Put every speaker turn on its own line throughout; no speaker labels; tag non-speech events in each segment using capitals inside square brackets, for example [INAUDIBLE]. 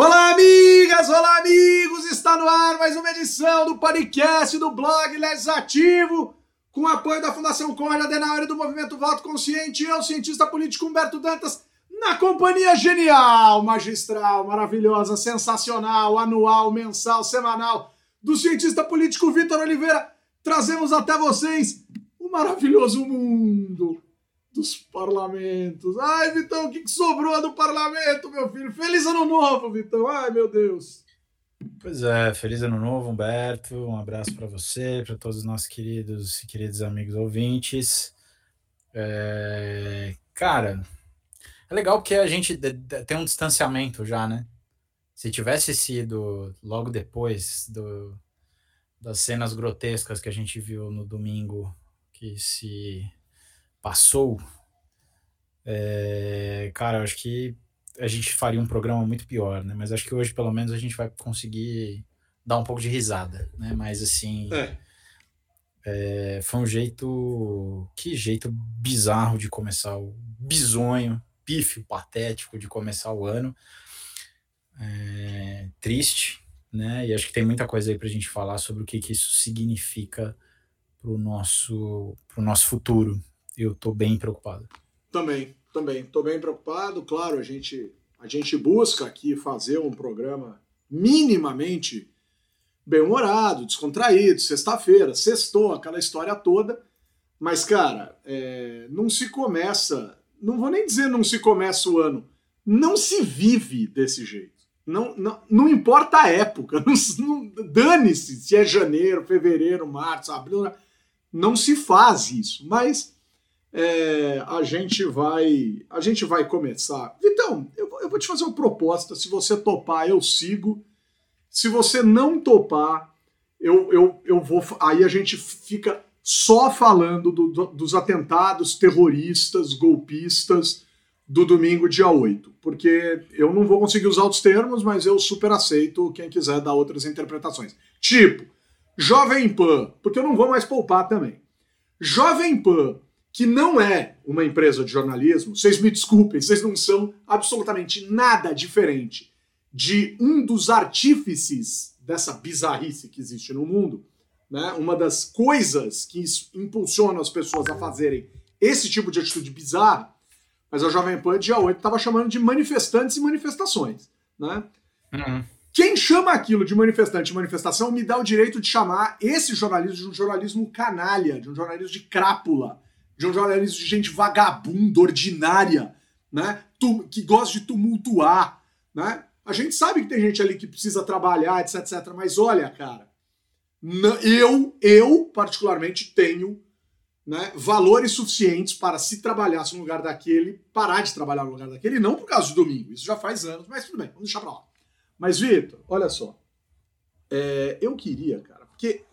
Olá, amigas! Olá, amigos! Está no ar mais uma edição do podcast do blog Legislativo, com apoio da Fundação Conrad Adenauer e do Movimento Voto Consciente. Eu, cientista político Humberto Dantas, na companhia genial, magistral, maravilhosa, sensacional, anual, mensal, semanal, do cientista político Vitor Oliveira, trazemos até vocês o maravilhoso mundo dos parlamentos. Ai, Vitão, o que, que sobrou do parlamento, meu filho? Feliz ano novo, Vitão. Ai, meu Deus.
Pois é, feliz ano novo, Humberto. Um abraço para você, para todos os nossos queridos e queridos amigos ouvintes. É... Cara, é legal porque a gente tem um distanciamento já, né? Se tivesse sido logo depois do, das cenas grotescas que a gente viu no domingo que se passou, é, cara, acho que a gente faria um programa muito pior, né? Mas acho que hoje, pelo menos, a gente vai conseguir dar um pouco de risada, né? Mas assim. É. É, foi um jeito. Que jeito bizarro de começar o bizonho, pífio, patético de começar o ano. É, triste, né? E acho que tem muita coisa aí pra gente falar sobre o que, que isso significa pro nosso, pro nosso futuro, eu estou bem preocupado.
Também, também. Estou bem preocupado. Claro, a gente, a gente busca aqui fazer um programa minimamente bem-humorado, descontraído, sexta-feira, sextou, aquela história toda. Mas, cara, é, não se começa. Não vou nem dizer não se começa o ano. Não se vive desse jeito. Não, não, não importa a época. [LAUGHS] Não, não Dane-se se é janeiro, fevereiro, março, abril. Não se faz isso. Mas é, a gente vai a gente vai começar. Vitão, eu, eu vou te fazer uma proposta. Se você topar, eu sigo. Se você não topar, eu, eu, eu vou. Aí a gente fica só falando do, do, dos atentados terroristas, golpistas do domingo, dia 8. Porque eu não vou conseguir usar outros termos, mas eu super aceito quem quiser dar outras interpretações. Tipo, Jovem Pan, porque eu não vou mais poupar também. Jovem Pan que não é uma empresa de jornalismo, vocês me desculpem, vocês não são absolutamente nada diferente de um dos artífices dessa bizarrice que existe no mundo, né? Uma das coisas que impulsionam as pessoas a fazerem esse tipo de atitude bizarra, mas a Jovem Pan dia 8 estava chamando de manifestantes e manifestações, né? Uhum. Quem chama aquilo de manifestante e manifestação me dá o direito de chamar esse jornalismo de um jornalismo canalha, de um jornalismo de crápula, de um jornalismo de gente vagabunda, ordinária, né? que gosta de tumultuar, né? A gente sabe que tem gente ali que precisa trabalhar, etc, etc. Mas olha, cara, eu, eu particularmente tenho né, valores suficientes para se trabalhasse no lugar daquele, parar de trabalhar no lugar daquele, não por causa do domingo. Isso já faz anos, mas tudo bem, vamos deixar pra lá. Mas, Vitor, olha só. É, eu queria, cara, porque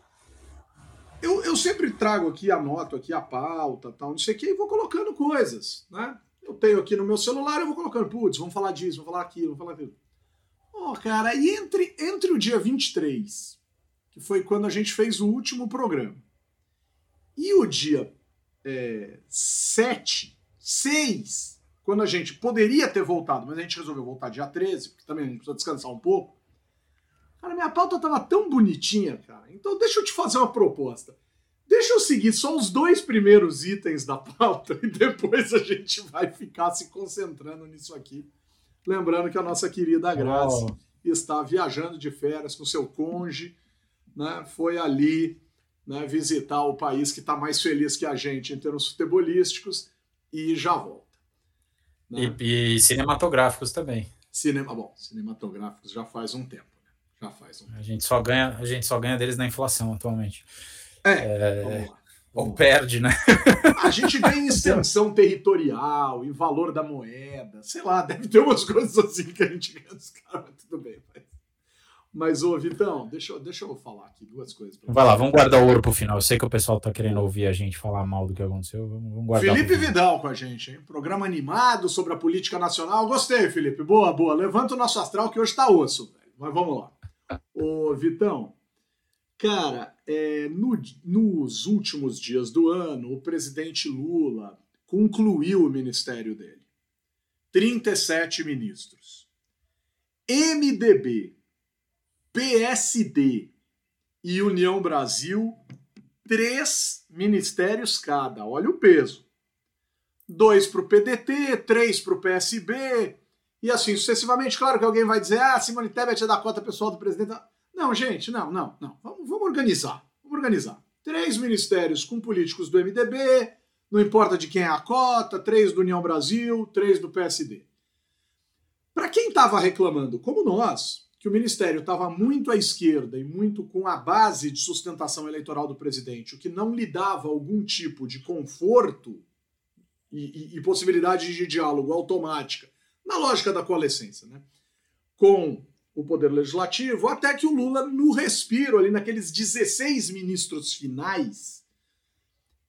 eu, eu sempre trago aqui, anoto aqui a pauta, tal, não sei o que, e vou colocando coisas, né? Eu tenho aqui no meu celular, eu vou colocando, putz, vamos falar disso, vamos falar aquilo, vamos falar aquilo. Ó, oh, cara, e entre, entre o dia 23, que foi quando a gente fez o último programa, e o dia é, 7, 6, quando a gente poderia ter voltado, mas a gente resolveu voltar dia 13, porque também a gente precisa descansar um pouco, Cara, minha pauta tava tão bonitinha, cara. Então deixa eu te fazer uma proposta. Deixa eu seguir só os dois primeiros itens da pauta [LAUGHS] e depois a gente vai ficar se concentrando nisso aqui. Lembrando que a nossa querida Graça oh. está viajando de férias com seu conge, né? Foi ali né, visitar o país que está mais feliz que a gente em termos futebolísticos e já volta.
Né? E, e cinematográficos também.
Cinema, bom, cinematográficos já faz um tempo. Já faz um
A gente só ganha, a gente só ganha deles na inflação atualmente.
É. é
ou perde, né? [LAUGHS]
A gente ganha em extensão territorial, em valor da moeda, sei lá, deve ter umas coisas assim que a gente ganha dos caras, tudo bem. Mas, mas ô, Vitão, deixa, deixa eu falar aqui duas coisas.
Vai lá, vamos guardar o ouro pro final. Eu sei que o pessoal tá querendo ouvir a gente falar mal do que aconteceu. Vamos, vamos guardar.
Felipe Vidal com a gente, hein? Programa animado sobre a política nacional. Gostei, Felipe. Boa, boa. Levanta o nosso astral que hoje tá osso, velho. Mas vamos lá. Ô, Vitão, cara, é, no, nos últimos dias do ano, o presidente Lula concluiu o ministério dele. 37 ministros. MDB, PSD e União Brasil, três ministérios cada. Olha o peso. Dois para o PDT, três para o PSB, e assim sucessivamente. Claro que alguém vai dizer, ah, Simone Tebet é da cota pessoal do presidente. Não, gente, não, não, não. Vamos, vamos organizar. Vamos organizar. Três ministérios com políticos do MDB, não importa de quem é a cota, três do União Brasil, três do PSD. Para quem estava reclamando, como nós, que o ministério estava muito à esquerda e muito com a base de sustentação eleitoral do presidente, o que não lhe dava algum tipo de conforto e, e, e possibilidade de diálogo automática, na lógica da coalescência, né? com o poder legislativo, até que o Lula, no respiro ali, naqueles 16 ministros finais,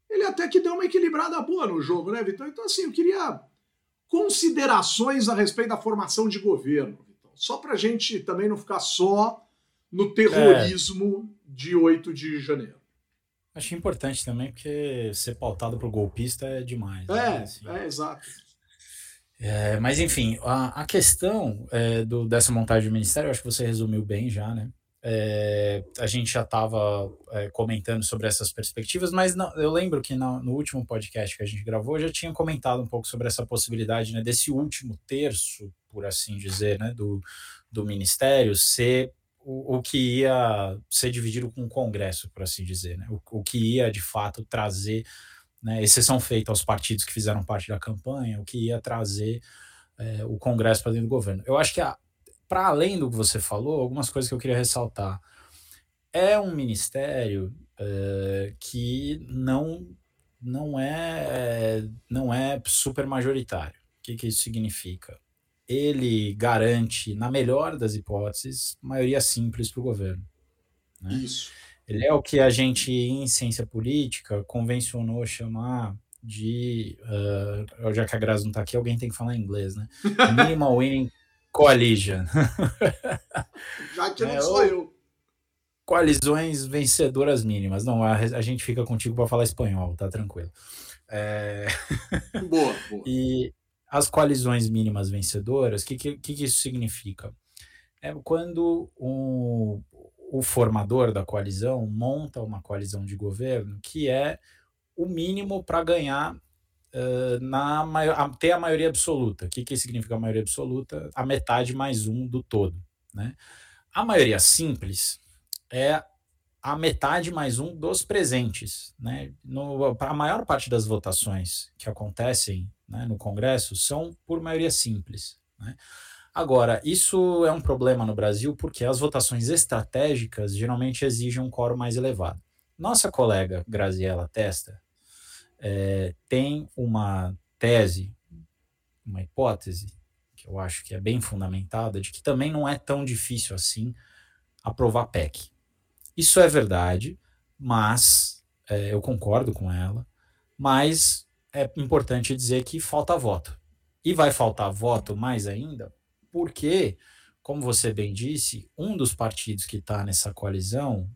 ele até que deu uma equilibrada boa no jogo, né, Vitor? Então, assim, eu queria considerações a respeito da formação de governo. Só para a gente também não ficar só no terrorismo é. de 8 de janeiro.
Acho importante também, porque ser pautado por golpista é demais.
É, né? assim. é, exato.
É, mas enfim, a, a questão é, do, dessa montagem do ministério, eu acho que você resumiu bem já, né? É, a gente já estava é, comentando sobre essas perspectivas, mas não, eu lembro que no, no, último podcast que a gente gravou, eu já tinha comentado um pouco sobre essa possibilidade né, desse último terço, por assim dizer, né, do, do ministério ser o, o que ia ser dividido com o Congresso, por assim dizer, né, o, o que ia de fato trazer né, exceção feita aos partidos que fizeram parte da campanha, o que ia trazer é, o Congresso para dentro do governo. Eu acho que, para além do que você falou, algumas coisas que eu queria ressaltar. É um ministério é, que não, não, é, não é super majoritário. O que, que isso significa? Ele garante, na melhor das hipóteses, maioria simples para o governo. Né?
Isso.
Ele é o que a gente, em ciência política, convencionou chamar de. Uh, já que a Graça não está aqui, alguém tem que falar inglês, né? [LAUGHS] Minimal Winning Coalition.
Já que não é, sou eu.
Coalizões vencedoras mínimas. Não, a, a gente fica contigo para falar espanhol, tá tranquilo. É... [LAUGHS]
Boa, boa.
E as coalizões mínimas vencedoras, o que, que, que isso significa? É quando um, o formador da coalizão monta uma coalizão de governo que é o mínimo para ganhar uh, na a, ter a maioria absoluta. O que, que significa a maioria absoluta? A metade mais um do todo. Né? A maioria simples é a metade mais um dos presentes. Né? A maior parte das votações que acontecem né, no Congresso são por maioria simples. Né? Agora, isso é um problema no Brasil porque as votações estratégicas geralmente exigem um quórum mais elevado. Nossa colega Graziela Testa é, tem uma tese, uma hipótese, que eu acho que é bem fundamentada, de que também não é tão difícil assim aprovar PEC. Isso é verdade, mas é, eu concordo com ela, mas é importante dizer que falta voto. E vai faltar voto mais ainda porque, como você bem disse, um dos partidos que está nessa coalizão,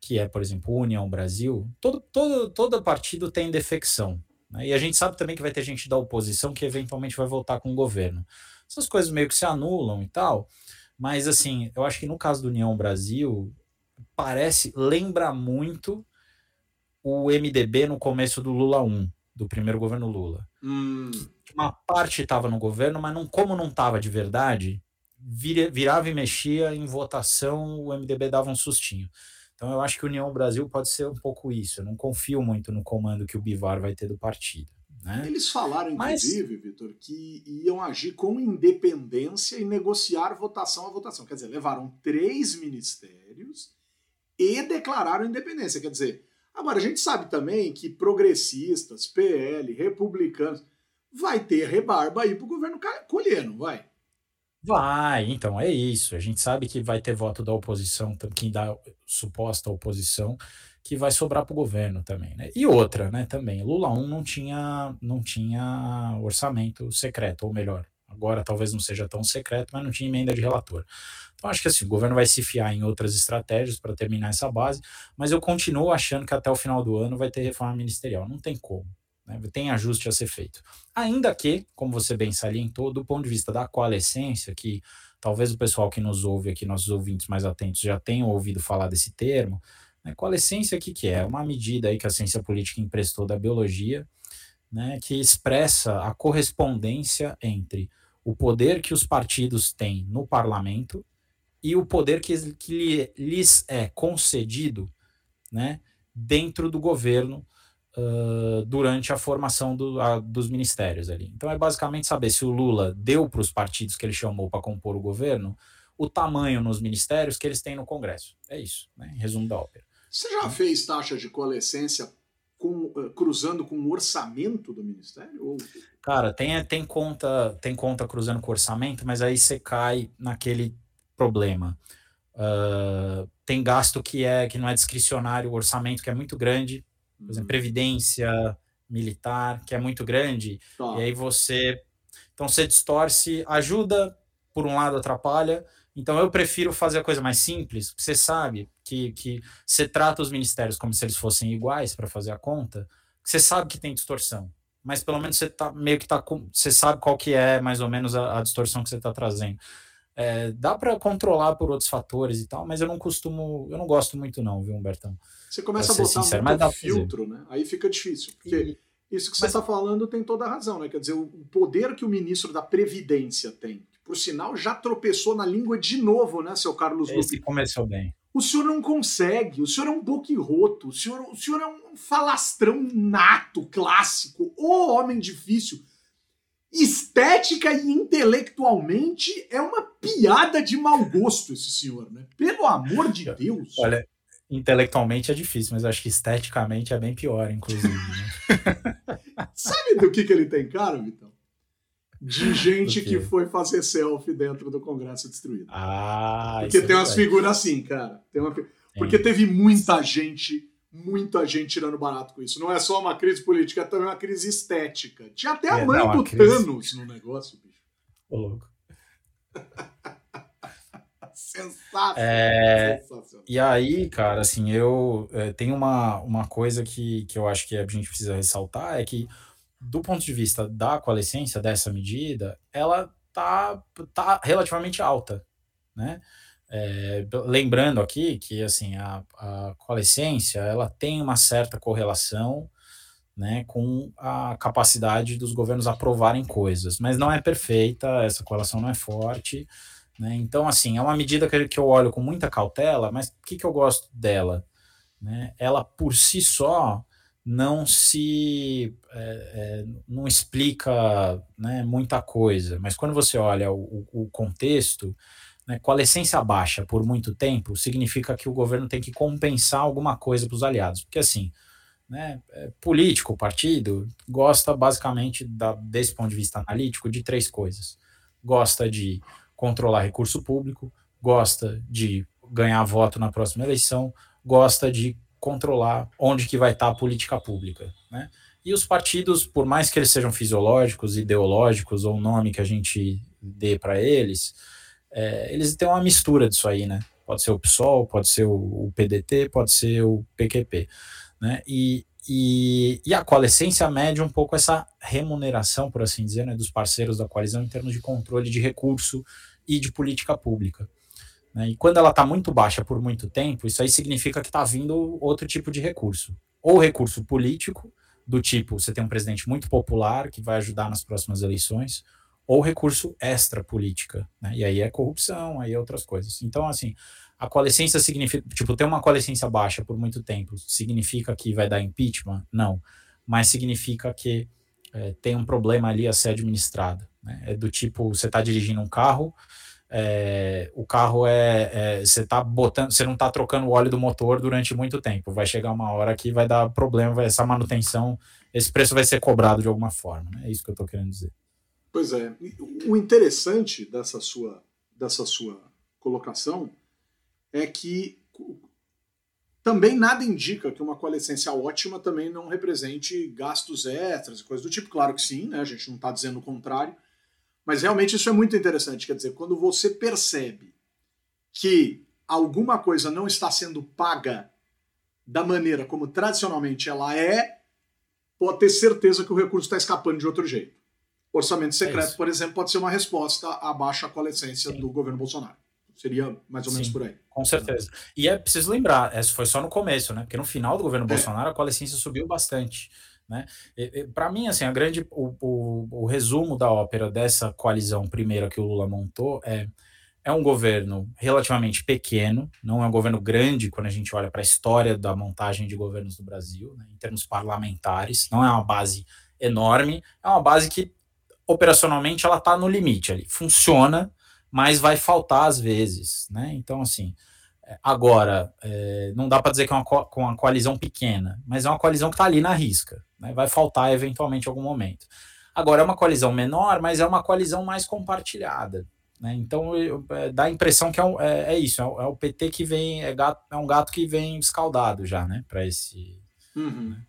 que é, por exemplo, União Brasil, todo, todo, todo partido tem defecção. Né? E a gente sabe também que vai ter gente da oposição que eventualmente vai voltar com o governo. Essas coisas meio que se anulam e tal, mas assim, eu acho que no caso do União Brasil, parece, lembra muito o MDB no começo do Lula 1, do primeiro governo Lula.
Hum
uma parte estava no governo, mas não, como não estava de verdade, vira, virava e mexia em votação, o MDB dava um sustinho. Então eu acho que União Brasil pode ser um pouco isso. Eu não confio muito no comando que o Bivar vai ter do partido. Né?
Eles falaram, inclusive, Mas... Vitor, que iam agir com independência e negociar votação a votação. Quer dizer, levaram três ministérios e declararam independência. Quer dizer, agora a gente sabe também que progressistas, PL, republicanos, vai ter rebarba aí pro governo colher, não vai?
Vai, então é isso. A gente sabe que vai ter voto da oposição, quem dá suposta oposição, que vai sobrar para o governo também, né? E outra, né, também, Lula 1 não tinha, não tinha orçamento secreto, ou melhor, agora talvez não seja tão secreto, mas não tinha emenda de relator. Então acho que assim, o governo vai se fiar em outras estratégias para terminar essa base, mas eu continuo achando que até o final do ano vai ter reforma ministerial. Não tem como. Né? Tem ajuste a ser feito. Ainda que, como você bem salientou, do ponto de vista da coalescência, que talvez o pessoal que nos ouve aqui, nossos ouvintes mais atentos, já tenham ouvido falar desse termo. Né? Coalescência, o que, que é? É uma medida aí que a ciência política emprestou da biologia, né, que expressa a correspondência entre o poder que os partidos têm no parlamento e o poder que, que lhes é concedido né, dentro do governo uh, durante a formação do, a, dos ministérios ali. Então é basicamente saber se o Lula deu para os partidos que ele chamou para compor o governo o tamanho nos ministérios que eles têm no Congresso. É isso, né, em resumo da ópera.
Você já fez taxa de coalescência com, uh, cruzando com o orçamento do ministério? Ou...
Cara, tem, tem conta tem conta cruzando com o orçamento, mas aí você cai naquele problema. Uh, tem gasto que é que não é discricionário, o orçamento que é muito grande, por exemplo, previdência militar, que é muito grande, tá. e aí você então você distorce, ajuda por um lado atrapalha. Então eu prefiro fazer a coisa mais simples. Você sabe que que você trata os ministérios como se eles fossem iguais para fazer a conta. Você sabe que tem distorção, mas pelo menos você tá meio que tá com, você sabe qual que é mais ou menos a, a distorção que você está trazendo. É, dá para controlar por outros fatores e tal, mas eu não costumo, eu não gosto muito não, viu, Humbertão?
Você começa a botar sincero, muito filtro, né? Aí fica difícil, porque e, isso que você está mas... falando tem toda a razão, né? Quer dizer, o poder que o ministro da Previdência tem, que, por sinal já tropeçou na língua de novo, né, seu Carlos
Esse começou bem.
O senhor não consegue, o senhor é um boquirroto, o senhor, o senhor é um falastrão nato, clássico, o homem difícil estética e intelectualmente é uma piada de mau gosto esse senhor, né? Pelo amor de Deus.
Olha, intelectualmente é difícil, mas acho que esteticamente é bem pior, inclusive. Né? [LAUGHS]
Sabe do que, que ele tem cara, Vitão? De gente que foi fazer selfie dentro do Congresso destruído.
Ah,
Porque tem é umas figuras assim, cara. Tem uma... Porque teve muita gente muita gente tirando barato com isso. Não é só uma crise política, é também uma crise estética. Tinha até a é, mãe não, do crise... Thanos no negócio, bicho.
Ô, louco. [LAUGHS]
Sensacional.
É, Sensacional. E aí, cara, assim, eu é, tem uma, uma coisa que, que eu acho que a gente precisa ressaltar, é que do ponto de vista da coalescência dessa medida, ela tá, tá relativamente alta, né? É, lembrando aqui que assim a, a coalescência ela tem uma certa correlação né, com a capacidade dos governos aprovarem coisas, mas não é perfeita, essa correlação não é forte. Né? Então, assim, é uma medida que, eu olho com muita cautela, mas o que, que eu gosto dela? Né? Ela por si só não se é, é, não explica né, muita coisa, mas quando você olha o, o contexto, né, com a licença baixa por muito tempo, significa que o governo tem que compensar alguma coisa para os aliados. Porque, assim, né, é, político, partido, gosta basicamente, da, desse ponto de vista analítico, de três coisas: gosta de controlar recurso público, gosta de ganhar voto na próxima eleição, gosta de controlar onde que vai estar a política pública, né? E os partidos, por mais que eles sejam fisiológicos, ideológicos, ou o nome que a gente dê para eles, é, eles têm uma mistura disso aí, né? Pode ser o PSOL, pode ser o, o PDT, pode ser o PQP, né? E, e, e a coalescência mede um pouco essa remuneração, por assim dizer, né, dos parceiros da coalizão em termos de controle de recurso e de política pública. Né? E quando ela está muito baixa por muito tempo, isso aí significa que está vindo outro tipo de recurso. Ou recurso político, do tipo, você tem um presidente muito popular que vai ajudar nas próximas eleições, ou recurso extra política, né? E aí é corrupção, aí é outras coisas. Então, assim, a coalescência significa, tipo, ter uma coalescência baixa por muito tempo, significa que vai dar impeachment? Não. Mas significa que é, tem um problema ali a ser administrado. Né? É do tipo, você está dirigindo um carro, é, o carro é, é, você tá botando, você não está trocando o óleo do motor durante muito tempo. Vai chegar uma hora que vai dar problema, vai, essa manutenção, esse preço vai ser cobrado de alguma forma. Né? É isso que eu estou querendo dizer.
Pois é. O interessante dessa sua, dessa sua colocação é que também nada indica que uma coalescência ótima também não represente gastos extras e coisas do tipo. Claro que sim, né? a gente não está dizendo o contrário. Mas realmente isso é muito interessante. Quer dizer, quando você percebe que alguma coisa não está sendo paga da maneira como tradicionalmente ela é, pode ter certeza que o recurso está escapando de outro jeito. Orçamento secreto, é por exemplo, pode ser uma resposta à baixa coalescência Sim. do governo Bolsonaro. Seria mais ou menos
Sim,
por aí.
Com certeza. E é preciso lembrar, essa foi só no começo, né? Porque no final do governo é. Bolsonaro a coalescência subiu bastante. Né? Para mim, assim, a grande, o, o, o, resumo da ópera dessa coalizão primeira que o Lula montou é é um governo relativamente pequeno, não é um governo grande quando a gente olha para a história da montagem de governos do Brasil, né, em termos parlamentares, não é uma base enorme, é uma base que operacionalmente ela está no limite ali, funciona, mas vai faltar às vezes, né? Então assim, agora é, não dá para dizer que é uma, co uma coalizão pequena, mas é uma coalizão que está ali na risca, né? Vai faltar eventualmente em algum momento. Agora é uma coalizão menor, mas é uma coalizão mais compartilhada. Né? Então eu, é, dá a impressão que é, um, é, é isso, é o, é o, PT que vem, é, gato, é um gato que vem escaldado já, né? Para esse.
Uhum. Né,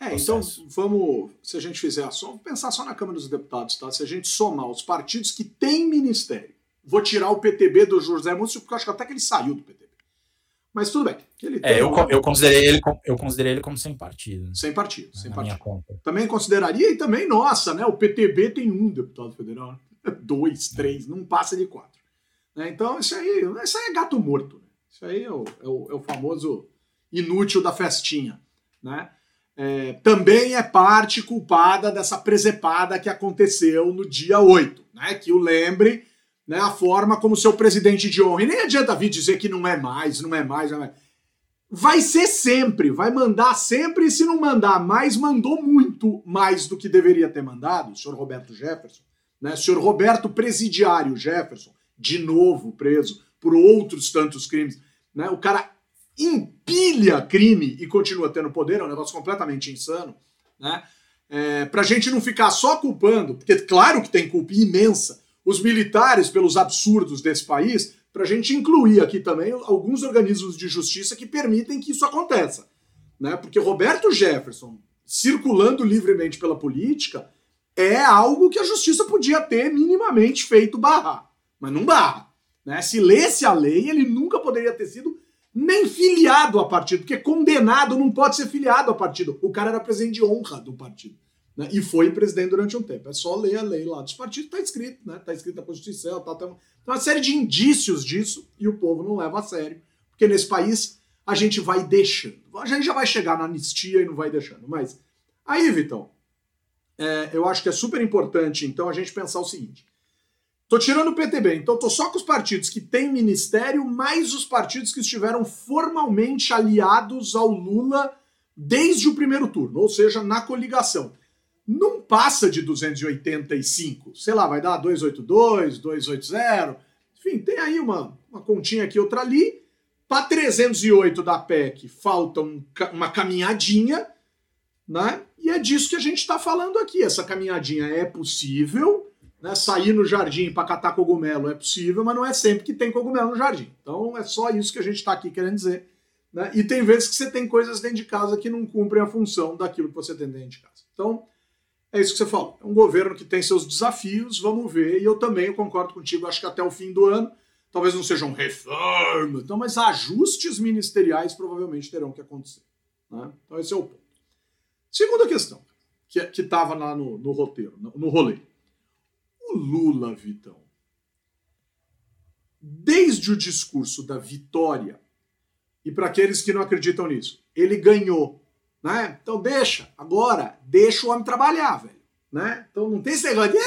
é, então vamos, se a gente fizer a soma, pensar só na Câmara dos Deputados, tá? Se a gente somar os partidos que têm ministério, vou tirar o PTB do José Múcio, porque eu acho que até que ele saiu do PTB. Mas tudo bem.
Ele é, eu, eu, considerei ele, eu considerei ele como sem partido. Né?
Sem partido, sem partido. Também consideraria, e também, nossa, né? O PTB tem um deputado federal. Né? [LAUGHS] dois, três, não passa de quatro. Né? Então, isso aí, isso aí é gato morto. Né? Isso aí é o, é, o, é o, famoso inútil da festinha. Né? É, também é parte culpada dessa presepada que aconteceu no dia 8. Né? Que o lembre né, a forma como seu presidente de honra. E nem adianta vir dizer que não é mais, não é mais, não é mais. Vai ser sempre, vai mandar sempre, e se não mandar mais, mandou muito mais do que deveria ter mandado, o senhor Roberto Jefferson. Né? Senhor Roberto Presidiário Jefferson, de novo preso por outros tantos crimes. Né? O cara empilha crime e continua tendo poder, é um negócio completamente insano. Né? É, para a gente não ficar só culpando, porque claro que tem culpa imensa, os militares pelos absurdos desse país, para a gente incluir aqui também alguns organismos de justiça que permitem que isso aconteça. Né? Porque Roberto Jefferson, circulando livremente pela política, é algo que a justiça podia ter minimamente feito barrar, mas não barra. Né? Se lesse a lei, ele nunca poderia ter sido nem filiado a partido, porque condenado não pode ser filiado a partido. O cara era presidente de honra do partido. Né? E foi presidente durante um tempo. É só ler a lei lá dos partidos, está escrito, né? Está escrito na Constituição, tá, tá, tem uma série de indícios disso e o povo não leva a sério. Porque nesse país a gente vai deixando. A gente já vai chegar na anistia e não vai deixando. Mas aí, Vitão, é, eu acho que é super importante, então, a gente pensar o seguinte. Tô tirando o PTB, então tô só com os partidos que têm ministério, mais os partidos que estiveram formalmente aliados ao Lula desde o primeiro turno, ou seja, na coligação. Não passa de 285, sei lá, vai dar 282, 280, enfim, tem aí uma, uma continha aqui, outra ali. Para 308 da PEC, falta um, uma caminhadinha, né? E é disso que a gente está falando aqui. Essa caminhadinha é possível, né? Sair no jardim para catar cogumelo é possível, mas não é sempre que tem cogumelo no jardim. Então é só isso que a gente está aqui querendo dizer. Né? E tem vezes que você tem coisas dentro de casa que não cumprem a função daquilo que você tem dentro de casa. Então, é isso que você falou. É um governo que tem seus desafios, vamos ver. E eu também concordo contigo, acho que até o fim do ano, talvez não seja um reforma, então, mas ajustes ministeriais provavelmente terão que acontecer. Né? Então, esse é o ponto. Segunda questão, que estava lá no, no roteiro, no, no rolê. O Lula, Vitão, desde o discurso da vitória, e para aqueles que não acreditam nisso, ele ganhou. Né? Então deixa, agora, deixa o homem trabalhar, velho. Né? Então não tem esse negócio de.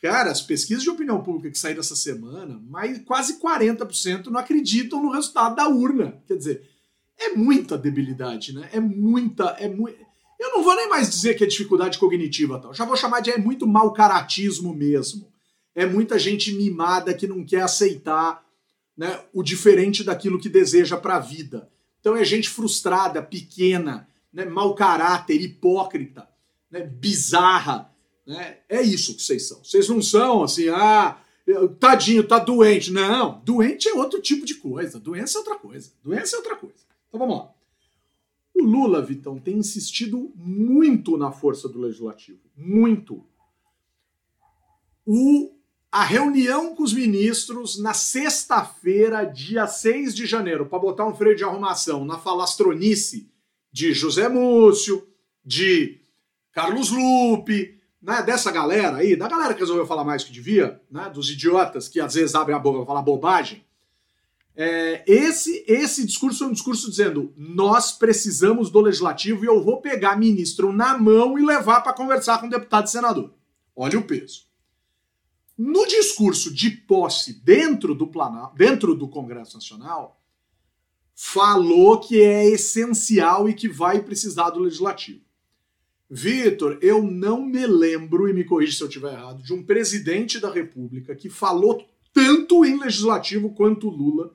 Cara, as pesquisas de opinião pública que saíram essa semana, mais, quase 40% não acreditam no resultado da urna. Quer dizer, é muita debilidade, né? É muita, é. Eu não vou nem mais dizer que é dificuldade cognitiva, tal. Já vou chamar de é muito mau caratismo mesmo. É muita gente mimada que não quer aceitar, né, o diferente daquilo que deseja para a vida. Então é gente frustrada, pequena, né, mau caráter, hipócrita, né, bizarra, né? É isso que vocês são. Vocês não são assim, ah, tadinho, tá doente. Não, doente é outro tipo de coisa. Doença é outra coisa. Doença é outra coisa. Então vamos lá. O Lula, Vitão, tem insistido muito na força do legislativo. Muito. O, a reunião com os ministros na sexta-feira, dia 6 de janeiro, para botar um freio de arrumação na falastronice de José Múcio, de Carlos Lupe, né, dessa galera aí, da galera que resolveu falar mais que devia, né, dos idiotas que às vezes abrem a boca para falar bobagem, é, esse, esse discurso é um discurso dizendo: nós precisamos do legislativo e eu vou pegar ministro na mão e levar para conversar com deputado e senador. Olha o peso. No discurso de posse dentro do, Planalto, dentro do Congresso Nacional, falou que é essencial e que vai precisar do legislativo. Vitor, eu não me lembro, e me corrija se eu estiver errado, de um presidente da República que falou tanto em legislativo quanto Lula.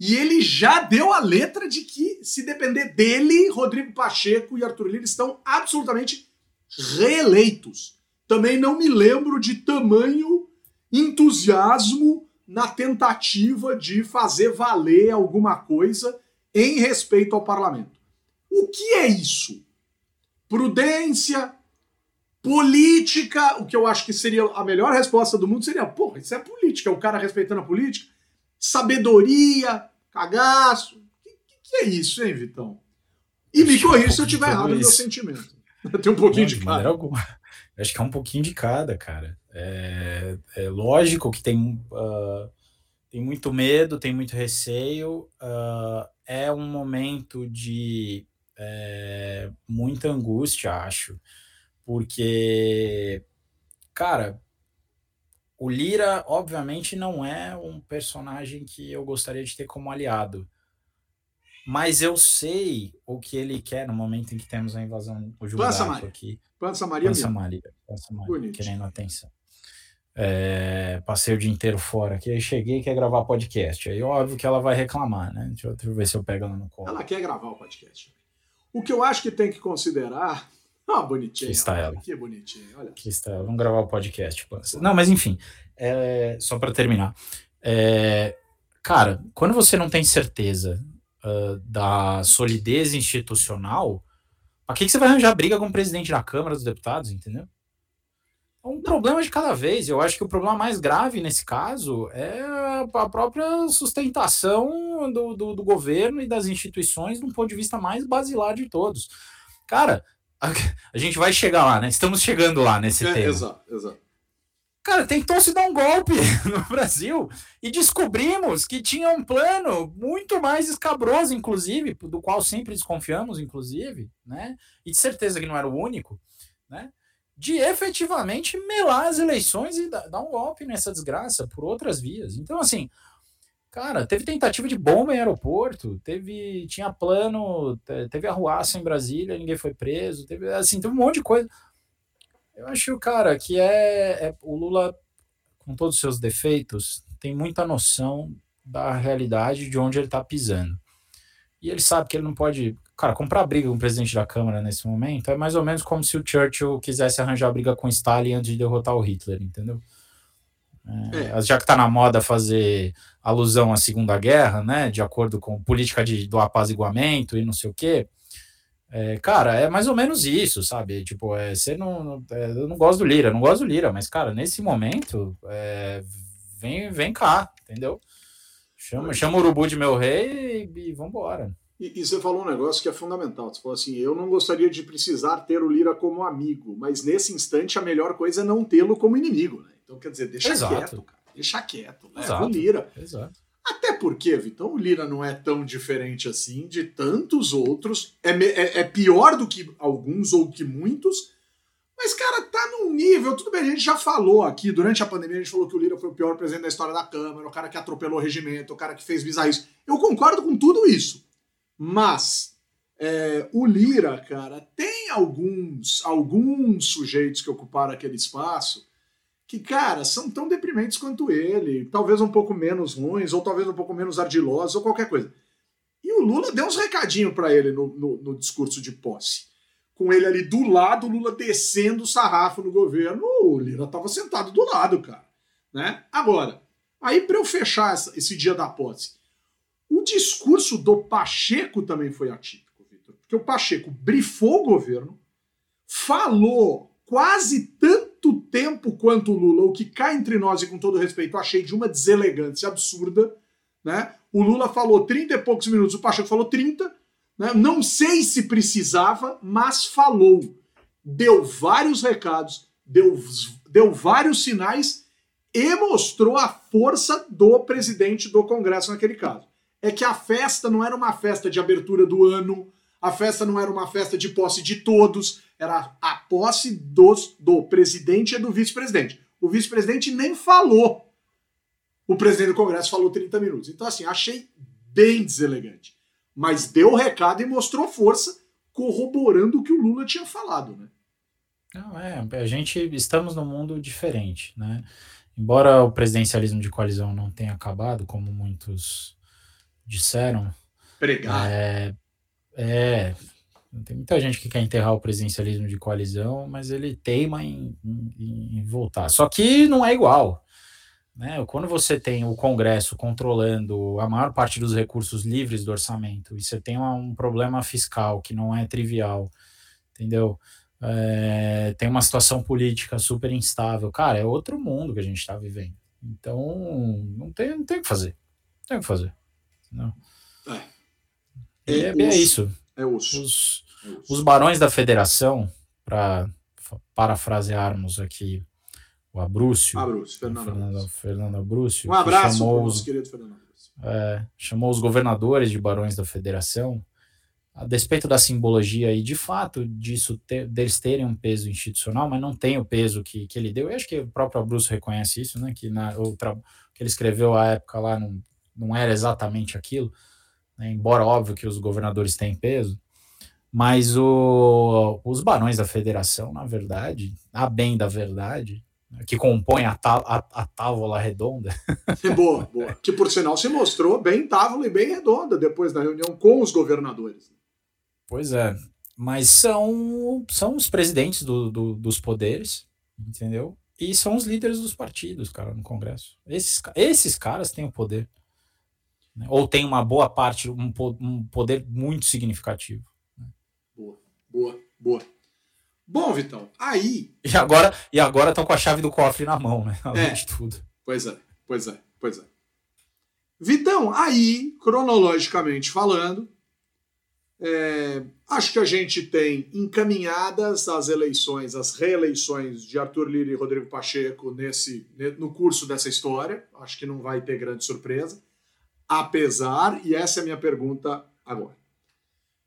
E ele já deu a letra de que, se depender dele, Rodrigo Pacheco e Arthur Lira estão absolutamente reeleitos. Também não me lembro de tamanho entusiasmo na tentativa de fazer valer alguma coisa em respeito ao parlamento. O que é isso? Prudência, política, o que eu acho que seria a melhor resposta do mundo seria, porra, isso é política, é o cara respeitando a política, sabedoria, cagaço. O que, que, é isso, hein, Vitão? E me corrija se eu estiver errado no meu sentimento. [LAUGHS] Tem um pouquinho de cada.
Acho que é um pouquinho de cada, cara. É, é lógico que tem, uh, tem muito medo, tem muito receio. Uh, é um momento de é, muita angústia, acho. Porque, cara, o Lira, obviamente, não é um personagem que eu gostaria de ter como aliado. Mas eu sei o que ele quer no momento em que temos a invasão o julgamento aqui.
Pança Maria
Pança Maria. Pança Maria, querendo atenção. É, passei o dia inteiro fora aqui, aí cheguei e quer gravar podcast. Aí óbvio que ela vai reclamar, né? Deixa eu, deixa eu ver se eu pego ela no colo.
Ela quer gravar o podcast. O que eu acho que tem que considerar. [LAUGHS] Ah, bonitinha. Aqui
está
ela. Que bonitinha, olha.
Aqui está ela. Vamos gravar o podcast. Pança. Não, mas enfim, é, só para terminar. É, cara, quando você não tem certeza uh, da solidez institucional, Pra que, que você vai arranjar briga com o presidente da Câmara dos Deputados, entendeu? É um problema de cada vez. Eu acho que o problema mais grave nesse caso é a própria sustentação do, do, do governo e das instituições de um ponto de vista mais basilar de todos. Cara, a, [LAUGHS] a gente vai chegar lá, né? Estamos chegando lá nesse é, tema.
Exato, exato.
Cara, tentou se dar um golpe [LAUGHS] no Brasil e descobrimos que tinha um plano muito mais escabroso, inclusive, do qual sempre desconfiamos, inclusive, né? E de certeza que não era o único, né? De efetivamente melar as eleições e dar um golpe nessa desgraça por outras vias. Então, assim, cara, teve tentativa de bomba em aeroporto, teve, tinha plano, teve arruaça em Brasília, ninguém foi preso, teve, assim, teve um monte de coisa. Eu acho, cara, que é, é o Lula, com todos os seus defeitos, tem muita noção da realidade de onde ele está pisando. E ele sabe que ele não pode. Cara, comprar briga com o presidente da Câmara nesse momento é mais ou menos como se o Churchill quisesse arranjar briga com Stalin antes de derrotar o Hitler, entendeu? É, é. Já que está na moda fazer alusão à Segunda Guerra, né? De acordo com política de, do apaziguamento e não sei o quê. É, cara, é mais ou menos isso, sabe? Tipo, é, você não, não é, eu não gosto do Lira, não gosto do Lira, mas, cara, nesse momento, é, vem, vem cá, entendeu? Chama, chama o urubu de meu rei e, e vambora.
E, e, você falou um negócio que é fundamental. Você falou assim: eu não gostaria de precisar ter o Lira como amigo, mas nesse instante a melhor coisa é não tê-lo como inimigo, né? Então, quer dizer, deixa Exato. quieto, cara. Deixa quieto. Leva Exato. o Lira.
Exato.
Até porque, Vitão, o Lira não é tão diferente assim de tantos outros. É, é, é, pior do que alguns ou que muitos. Mas, cara, tá num nível. Tudo bem, a gente já falou aqui, durante a pandemia, a gente falou que o Lira foi o pior presidente da história da Câmara, o cara que atropelou o regimento, o cara que fez bizarrice. Eu concordo com tudo isso. Mas é, o Lira, cara, tem alguns, alguns sujeitos que ocuparam aquele espaço que, cara, são tão deprimentes quanto ele, talvez um pouco menos ruins, ou talvez um pouco menos ardilosos, ou qualquer coisa. E o Lula deu uns recadinhos para ele no, no, no, discurso de posse. Com ele ali do lado, Lula descendo o sarrafo no governo, o Lira tava sentado do lado, cara. Né? Agora, aí para eu fechar essa, esse dia da posse, o discurso do Pacheco também foi atípico, Vitor. Porque o Pacheco brifou o governo, falou quase tanto tanto tempo quanto o Lula, o que cá entre nós, e com todo respeito, achei de uma deselegância absurda. Né? O Lula falou 30 e poucos minutos, o Pacheco falou 30. Né? Não sei se precisava, mas falou. Deu vários recados, deu, deu vários sinais e mostrou a força do presidente do Congresso naquele caso. É que a festa não era uma festa de abertura do ano, a festa não era uma festa de posse de todos, era a posse dos, do presidente e do vice-presidente. O vice-presidente nem falou. O presidente do Congresso falou 30 minutos. Então, assim, achei bem deselegante. Mas deu o recado e mostrou força, corroborando o que o Lula tinha falado, né?
Não, é, a gente estamos num mundo diferente, né? Embora o presidencialismo de coalizão não tenha acabado, como muitos disseram.
Pregar.
É, é, tem muita gente que quer enterrar o presidencialismo de coalizão, mas ele teima em, em, em voltar. Só que não é igual. Né? Quando você tem o Congresso controlando a maior parte dos recursos livres do orçamento e você tem um problema fiscal que não é trivial, entendeu? É, tem uma situação política super instável, cara, é outro mundo que a gente está vivendo. Então, não tem, não tem o que fazer. Não tem o que fazer. Não. É. É, é, é isso.
É osso.
Os,
é osso.
os barões da federação, para parafrasearmos aqui o Abrúcio,
Abrúcio Fernando,
Fernando, Fernando Abrúcio,
um abraço
chamou
os, querido Fernando.
É, chamou os governadores de barões da federação, a despeito da simbologia e de fato disso ter, deles terem um peso institucional, mas não tem o peso que, que ele deu. Eu acho que o próprio Abrúcio reconhece isso, né? Que na, o que ele escreveu à época lá não, não era exatamente aquilo né, embora óbvio que os governadores têm peso, mas o, os barões da federação, na verdade, a bem da verdade, que compõe a, a, a távola redonda. [LAUGHS]
boa, boa. Que por sinal se mostrou bem távola e bem redonda depois da reunião com os governadores.
Pois é, mas são, são os presidentes do, do, dos poderes, entendeu? E são os líderes dos partidos, cara, no Congresso. Esses, esses caras têm o poder né? ou tem uma boa parte, um, um poder muito significativo. Né?
Boa, boa, boa. Bom, Vitão, aí.
E agora e agora estão com a chave do cofre na mão, né? Além é, de tudo.
Pois é, pois é, pois é. Vitão, aí, cronologicamente falando, é, acho que a gente tem encaminhadas as eleições, as reeleições de Arthur Lira e Rodrigo Pacheco nesse, no curso dessa história. Acho que não vai ter grande surpresa apesar, e essa é a minha pergunta agora,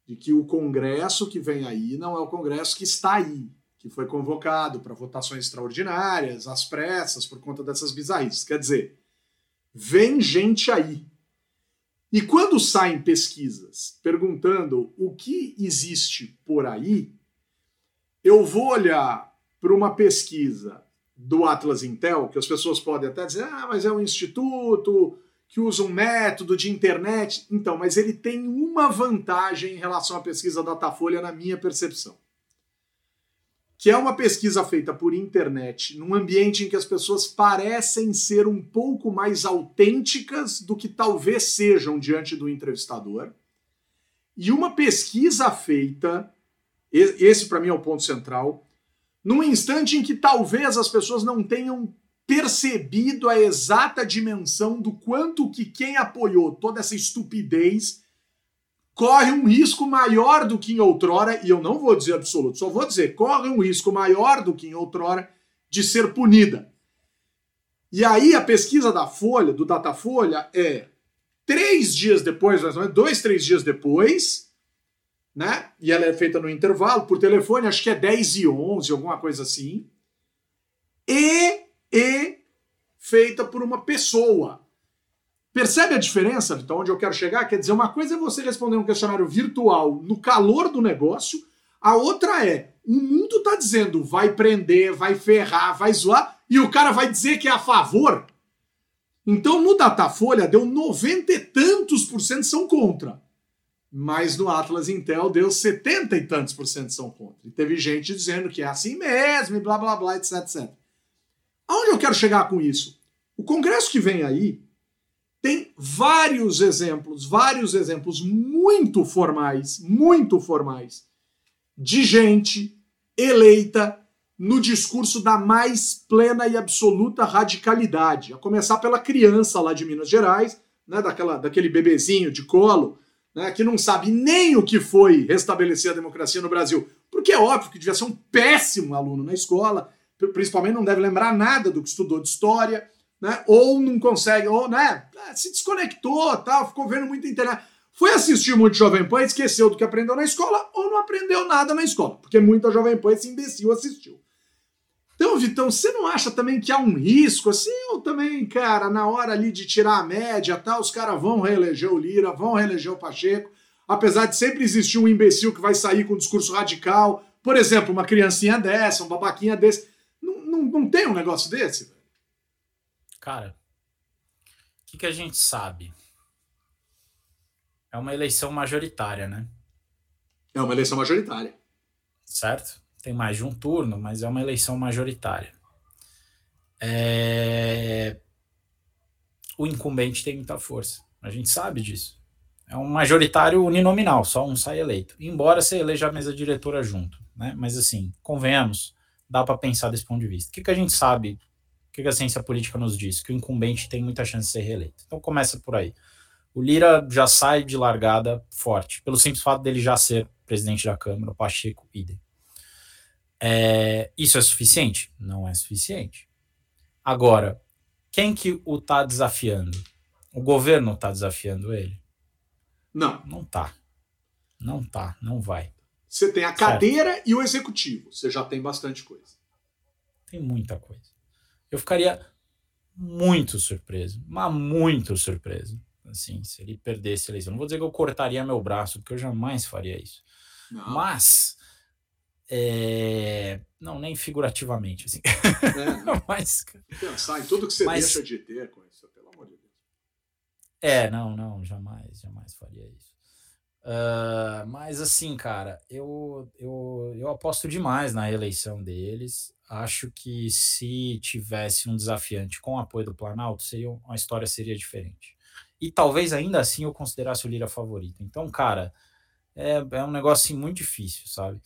de que o Congresso que vem aí não é o Congresso que está aí, que foi convocado para votações extraordinárias, às pressas, por conta dessas bizarrices. Quer dizer, vem gente aí. E quando saem pesquisas perguntando o que existe por aí, eu vou olhar para uma pesquisa do Atlas Intel, que as pessoas podem até dizer, ah, mas é um instituto, que usa um método de internet. Então, mas ele tem uma vantagem em relação à pesquisa Datafolha, na minha percepção. Que é uma pesquisa feita por internet, num ambiente em que as pessoas parecem ser um pouco mais autênticas do que talvez sejam diante do entrevistador. E uma pesquisa feita, esse para mim é o ponto central, num instante em que talvez as pessoas não tenham percebido a exata dimensão do quanto que quem apoiou toda essa estupidez corre um risco maior do que em outrora, e eu não vou dizer absoluto, só vou dizer, corre um risco maior do que em outrora de ser punida. E aí a pesquisa da Folha, do Datafolha, é três dias depois, mais ou menos, dois, três dias depois, né? E ela é feita no intervalo, por telefone, acho que é 10 e 11, alguma coisa assim. E e feita por uma pessoa. Percebe a diferença, Então, onde eu quero chegar? Quer dizer, uma coisa é você responder um questionário virtual no calor do negócio, a outra é, o mundo está dizendo vai prender, vai ferrar, vai zoar, e o cara vai dizer que é a favor. Então, no Datafolha, deu 90 e tantos por cento são contra. Mas no Atlas Intel deu 70 e tantos por cento são contra. E teve gente dizendo que é assim mesmo, e blá blá blá, etc, etc. Aonde eu quero chegar com isso? O Congresso que vem aí tem vários exemplos, vários exemplos muito formais, muito formais, de gente eleita no discurso da mais plena e absoluta radicalidade, a começar pela criança lá de Minas Gerais, né, daquela, daquele bebezinho de colo, né, que não sabe nem o que foi restabelecer a democracia no Brasil, porque é óbvio que devia ser um péssimo aluno na escola, principalmente não deve lembrar nada do que estudou de história, né? Ou não consegue, ou né, se desconectou, tal, ficou vendo muita internet. Foi assistir muito Jovem Pan, esqueceu do que aprendeu na escola ou não aprendeu nada na escola, porque muita Jovem Pan esse imbecil assistiu. Então, Vitão, você não acha também que há um risco assim? Ou também, cara, na hora ali de tirar a média, tá, os caras vão reeleger o Lira, vão reeleger o Pacheco, apesar de sempre existir um imbecil que vai sair com um discurso radical, por exemplo, uma criancinha dessa, um babaquinha desse. Não, não, tem um negócio desse?
Cara, o que, que a gente sabe? É uma eleição majoritária, né?
É uma eleição majoritária.
Certo? Tem mais de um turno, mas é uma eleição majoritária. É... O incumbente tem muita força. A gente sabe disso. É um majoritário uninominal, só um sai eleito. Embora você eleja a mesa diretora junto né? Mas assim, convenhamos, dá para pensar desse ponto de vista. O que, que a gente sabe? O que, que a ciência política nos diz? Que o incumbente tem muita chance de ser reeleito. Então começa por aí. O Lira já sai de largada forte, pelo simples fato dele já ser presidente da Câmara, o Pacheco, idem. É, isso é suficiente? Não é suficiente. Agora, quem que o está desafiando? O governo está desafiando ele?
Não.
Não tá. Não tá, não vai.
Você tem a cadeira certo. e o executivo. Você já tem bastante coisa.
Tem muita coisa. Eu ficaria muito surpreso, mas muito surpreso. Assim, se ele perdesse a eleição. Não vou dizer que eu cortaria meu braço, porque eu jamais faria isso. Não. Mas. É... Não, nem figurativamente. Assim.
É, não. [LAUGHS] mas, Pensar em tudo que você mas... deixa de ter com isso, pelo amor de Deus.
É, não, não, jamais, jamais faria isso. Uh, mas assim, cara, eu, eu, eu aposto demais na reeleição deles. Acho que se tivesse um desafiante com o apoio do Planalto, seria, uma história seria diferente. E talvez ainda assim eu considerasse o Lira favorito. Então, cara, é, é um negócio assim, muito difícil, sabe?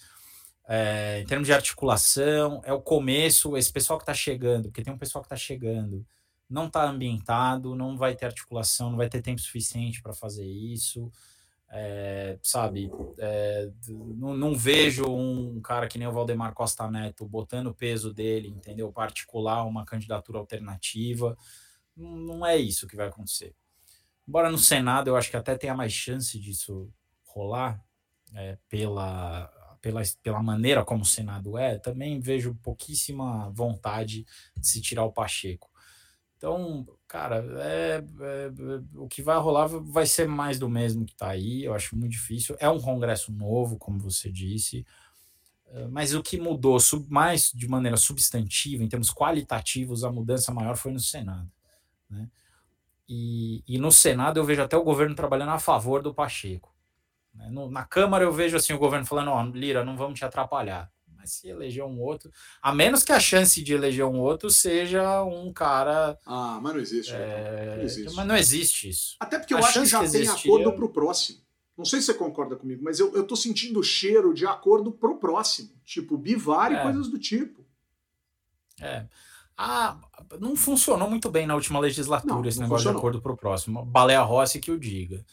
É, em termos de articulação, é o começo, esse pessoal que está chegando, porque tem um pessoal que está chegando, não está ambientado, não vai ter articulação, não vai ter tempo suficiente para fazer isso é, sabe, é, não, não, vejo um cara que nem o Valdemar Costa Neto botando o peso dele, entendeu? Particular uma candidatura alternativa. Não, não é isso que vai acontecer. Embora no Senado eu acho que até tenha mais chance disso rolar, é, pela, pela, pela maneira como o Senado é, também vejo pouquíssima vontade de se tirar o Pacheco. Então, cara, é, é, o que vai rolar vai ser mais do mesmo que está aí. Eu acho muito difícil. É um congresso novo, como você disse. Eh, mas o que mudou mais de maneira substantiva, em termos qualitativos, a mudança maior foi no Senado. Né? E, e no Senado eu vejo até o governo trabalhando a favor do Pacheco. Né? No, na Câmara eu vejo assim o governo falando: oh, Lira, não vamos te atrapalhar se eleger um outro, a menos que a chance de eleger um outro seja um cara.
Ah, mas não existe.
É... Não existe. Mas não existe isso.
Até porque eu a acho que já que tem acordo para o próximo. Não sei se você concorda comigo, mas eu, eu tô sentindo o cheiro de acordo pro próximo. Tipo, Bivar e é. coisas do tipo.
É. Ah, não funcionou muito bem na última legislatura não, esse não negócio funcionou. de acordo pro próximo. Baleia Rossi que o diga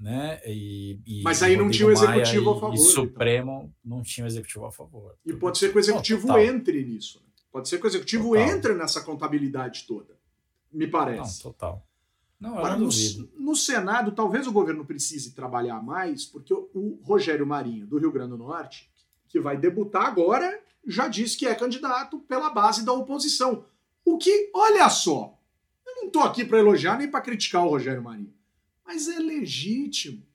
né? E,
e Mas aí não tinha o executivo
Maia
a favor.
E, então. Supremo não tinha o executivo a favor.
E pode ser que o executivo não, entre nisso. Né? Pode ser que o executivo total. entre nessa contabilidade toda. Me parece.
Não, total.
Não, Agora, no, no, Senado, talvez o governo precise trabalhar mais, porque o, o Rogério Marinho, do Rio Grande do Norte, que vai debutar agora, já disse que é candidato pela base da oposição. O que, olha só, eu não estou aqui para elogiar nem para criticar o Rogério Marinho. Mas é legítimo.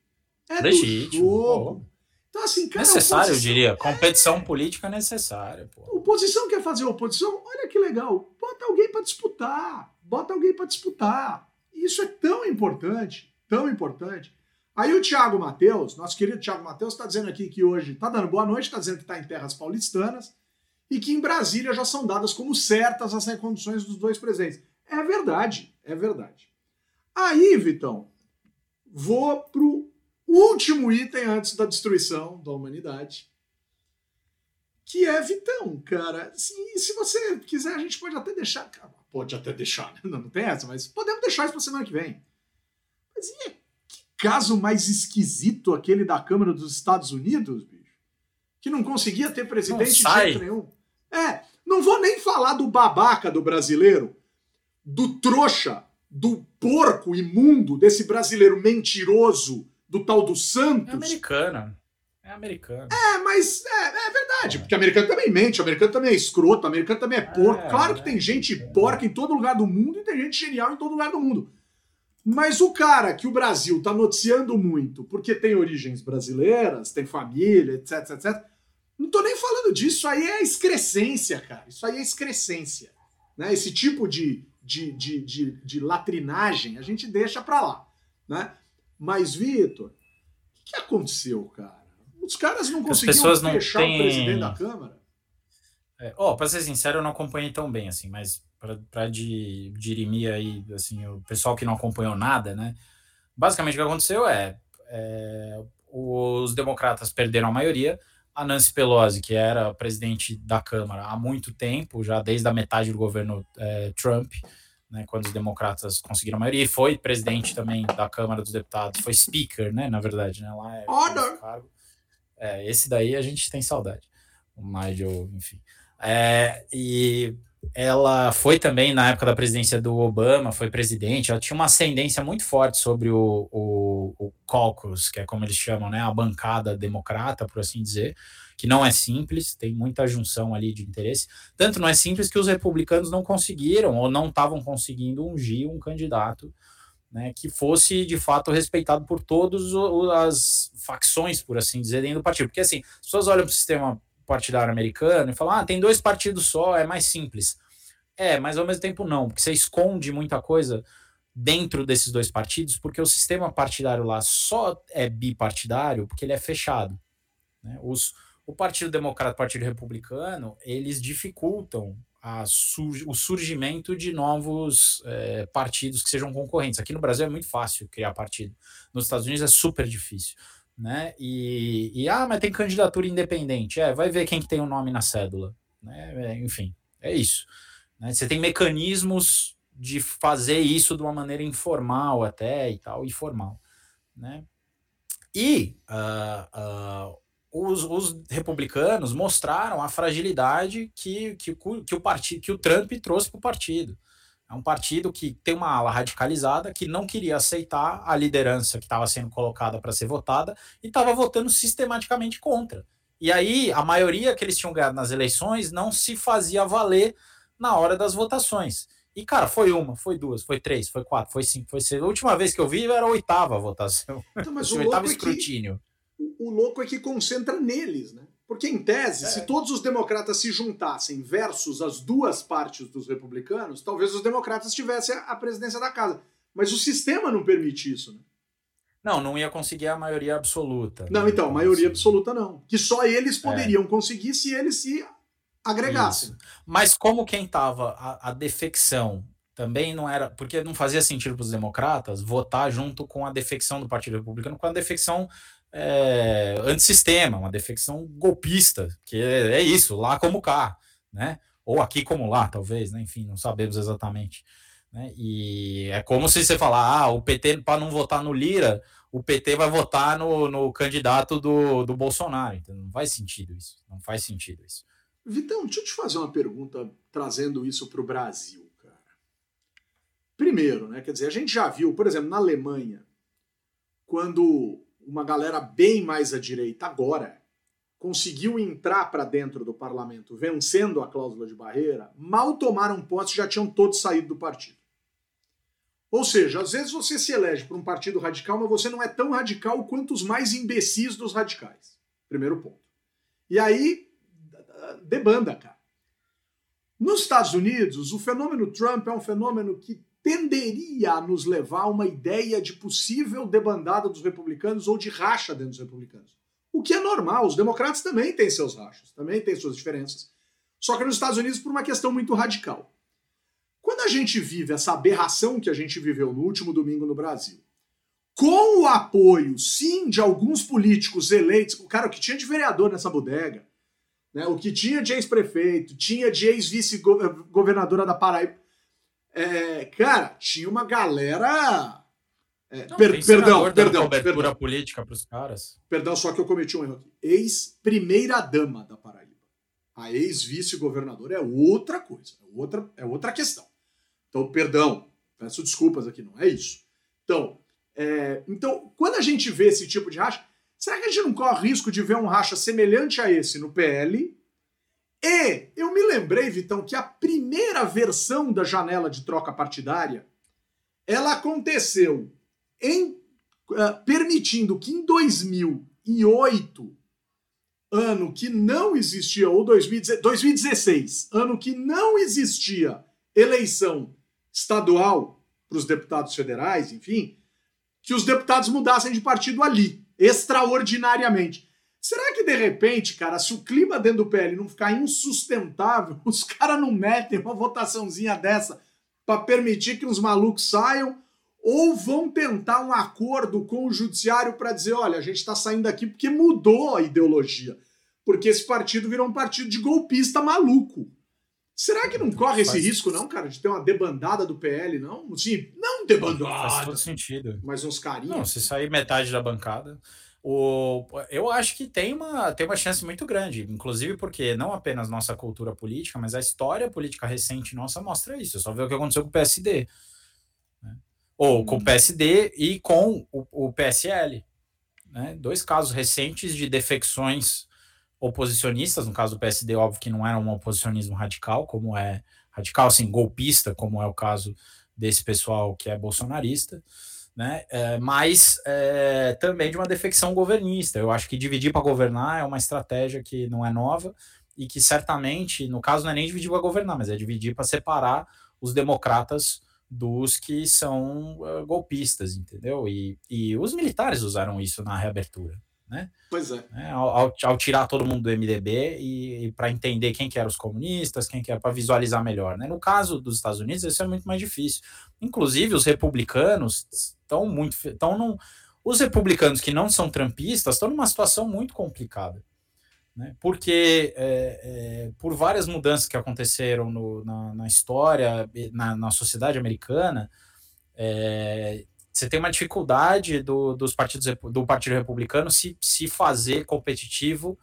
É legítimo. do jogo.
Então, assim, cara, necessário, eu diria. Competição é... política necessária. Pô.
Oposição quer fazer oposição? Olha que legal. Bota alguém para disputar. Bota alguém para disputar. Isso é tão importante, tão importante. Aí o Thiago Matheus, nosso querido Thiago Matheus, está dizendo aqui que hoje está dando boa noite, está dizendo que está em terras paulistanas e que em Brasília já são dadas como certas as reconduções dos dois presentes. É verdade, é verdade. Aí, Vitão, vou pro último item antes da destruição da humanidade, que é Vitão, cara. E se você quiser, a gente pode até deixar. Pode até deixar, né? não, não tem essa, mas podemos deixar isso para semana que vem. Mas e que caso mais esquisito aquele da Câmara dos Estados Unidos, bicho? Que não conseguia ter presidente de jeito nenhum. É, Não vou nem falar do babaca do brasileiro, do trouxa, do porco imundo, desse brasileiro mentiroso, do tal do Santos. É
americana. É americano.
É, mas é, é verdade, é. porque americano também mente, americano também é escroto, americano também é porco. É, claro que tem gente porca em todo lugar do mundo e tem gente genial em todo lugar do mundo. Mas o cara que o Brasil tá noticiando muito, porque tem origens brasileiras, tem família, etc, etc. Não tô nem falando disso, isso aí é excrescência, cara. Isso aí é excrescência. Né? Esse tipo de, de, de, de, de latrinagem a gente deixa pra lá. Né? Mas, Vitor, o que aconteceu, cara? Os caras não conseguiram fechar têm... o presidente da Câmara.
É, oh, para ser sincero, eu não acompanhei tão bem, assim, mas para dirimir aí, assim, o pessoal que não acompanhou nada, né? Basicamente o que aconteceu é, é os democratas perderam a maioria, a Nancy Pelosi, que era presidente da Câmara há muito tempo, já desde a metade do governo é, Trump, né, quando os democratas conseguiram a maioria, e foi presidente também da Câmara dos Deputados, foi speaker, né, na verdade, né, lá é cargo. É, esse daí a gente tem saudade. O Nigel, enfim. É, e ela foi também na época da presidência do Obama, foi presidente, ela tinha uma ascendência muito forte sobre o, o, o caucus, que é como eles chamam, né, a bancada democrata, por assim dizer, que não é simples, tem muita junção ali de interesse. Tanto não é simples que os republicanos não conseguiram ou não estavam conseguindo ungir um candidato né, que fosse de fato respeitado por todas as facções, por assim dizer, dentro do partido. Porque assim, as pessoas olham para o sistema partidário americano e falam: ah, tem dois partidos só, é mais simples. É, mas ao mesmo tempo não, porque você esconde muita coisa dentro desses dois partidos, porque o sistema partidário lá só é bipartidário porque ele é fechado. Né? Os, o Partido Democrata e o Partido Republicano, eles dificultam o surgimento de novos é, partidos que sejam concorrentes. Aqui no Brasil é muito fácil criar partido, nos Estados Unidos é super difícil. Né? E, e ah, mas tem candidatura independente. É, vai ver quem que tem o nome na cédula. Né? É, enfim, é isso. Né? Você tem mecanismos de fazer isso de uma maneira informal até e tal, informal. Né? E uh, uh, os, os, republicanos mostraram a fragilidade que, que, que, o, partido, que o Trump trouxe para o partido. É um partido que tem uma ala radicalizada que não queria aceitar a liderança que estava sendo colocada para ser votada e estava votando sistematicamente contra. E aí a maioria que eles tinham ganhado nas eleições não se fazia valer na hora das votações. E, cara, foi uma, foi duas, foi três, foi quatro, foi cinco, foi seis. A última vez que eu vi era a oitava votação.
Então, mas o oitavo escrutínio. É que o, louco é que concentra neles, né? Porque, em tese, é. se todos os democratas se juntassem versus as duas partes dos republicanos, talvez os democratas tivessem a presidência da casa. Mas o sistema não permite isso, né?
Não, não ia conseguir a maioria absoluta.
Não, né? então, maioria absoluta não. Que só eles poderiam é. conseguir se eles se agregassem. Isso.
Mas como quem estava a, a defecção também não era. Porque não fazia sentido para os democratas votar junto com a defecção do Partido Republicano, com a defecção é, antissistema, uma defecção golpista, que é, é, isso, lá como cá, né? Ou aqui como lá, talvez, né? Enfim, não sabemos exatamente. Né? E é como se você falar, ah, o PT, para não votar no Lira, o PT vai votar no, no candidato do, do Bolsonaro. Então não faz sentido isso. Não faz sentido isso.
Vitão, deixa eu te fazer uma pergunta trazendo isso para o Brasil, cara. Primeiro, né? Quer dizer, a gente já viu, por exemplo, na Alemanha, quando uma galera bem mais à direita agora conseguiu entrar para dentro do parlamento vencendo a cláusula de barreira, mal tomaram posse já tinham todos saído do partido. Ou seja, às vezes você se elege para um partido radical, mas você não é tão radical quanto os mais imbecis dos radicais. Primeiro ponto. E aí, debanda, cara. Nos Estados Unidos, o fenômeno Trump é um fenômeno que tenderia a nos levar a uma ideia de possível debandada dos republicanos ou de racha dentro dos republicanos. O que é normal, os democratas também têm seus rachos, também têm suas diferenças. Só que nos Estados Unidos por uma questão muito radical. Quando a gente vive essa aberração que a gente viveu no último domingo no Brasil, com o apoio, sim, de alguns políticos eleitos, o cara o que tinha de vereador nessa bodega, né, o que tinha de ex-prefeito, tinha de ex-vice-governadora da Paraíba, é, cara, tinha uma galera.
É, não, per, perdão, perdão. Perdão. política para os caras.
Perdão, só que eu cometi um erro aqui. Ex-primeira-dama da Paraíba. A ex-vice-governadora é outra coisa, é outra, é outra questão. Então, perdão, peço desculpas aqui, não é isso. Então, é, então, quando a gente vê esse tipo de racha, será que a gente não corre risco de ver um racha semelhante a esse no PL? E eu me lembrei, Vitão, que a primeira versão da janela de troca partidária ela aconteceu em uh, permitindo que em 2008, ano que não existia, ou 2016, ano que não existia eleição estadual para os deputados federais, enfim, que os deputados mudassem de partido ali, extraordinariamente. Será que de repente, cara, se o clima dentro do PL não ficar insustentável, [LAUGHS] os caras não metem uma votaçãozinha dessa para permitir que os malucos saiam? Ou vão tentar um acordo com o judiciário para dizer: olha, a gente está saindo daqui porque mudou a ideologia. Porque esse partido virou um partido de golpista maluco. Será que não corre esse risco, não, cara, de ter uma debandada do PL, não? Sim, não debandada.
Faz todo sentido.
Mas uns carinhos.
Não, se sair metade da bancada. O, eu acho que tem uma, tem uma chance muito grande, inclusive porque não apenas nossa cultura política, mas a história política recente nossa mostra isso. Só ver o que aconteceu com o PSD. Né? Ou com o PSD e com o, o PSL. Né? Dois casos recentes de defecções oposicionistas, no caso do PSD, óbvio que não era um oposicionismo radical, como é radical, assim, golpista, como é o caso desse pessoal que é bolsonarista, né? É, mas é, também de uma defecção governista. Eu acho que dividir para governar é uma estratégia que não é nova e que certamente, no caso, não é nem dividir para governar, mas é dividir para separar os democratas dos que são uh, golpistas, entendeu? E, e os militares usaram isso na reabertura né?
Pois é.
é ao, ao, tirar todo mundo do MDB e, e para entender quem que eram os comunistas, quem que era para visualizar melhor, né? No caso dos Estados Unidos, isso é muito mais difícil. Inclusive, os republicanos estão muito, estão num, os republicanos que não são trampistas estão numa situação muito complicada, né? Porque é, é, por várias mudanças que aconteceram no, na, na, história, na, na sociedade americana, é, você tem uma dificuldade do, dos partidos do Partido Republicano se, se fazer competitivo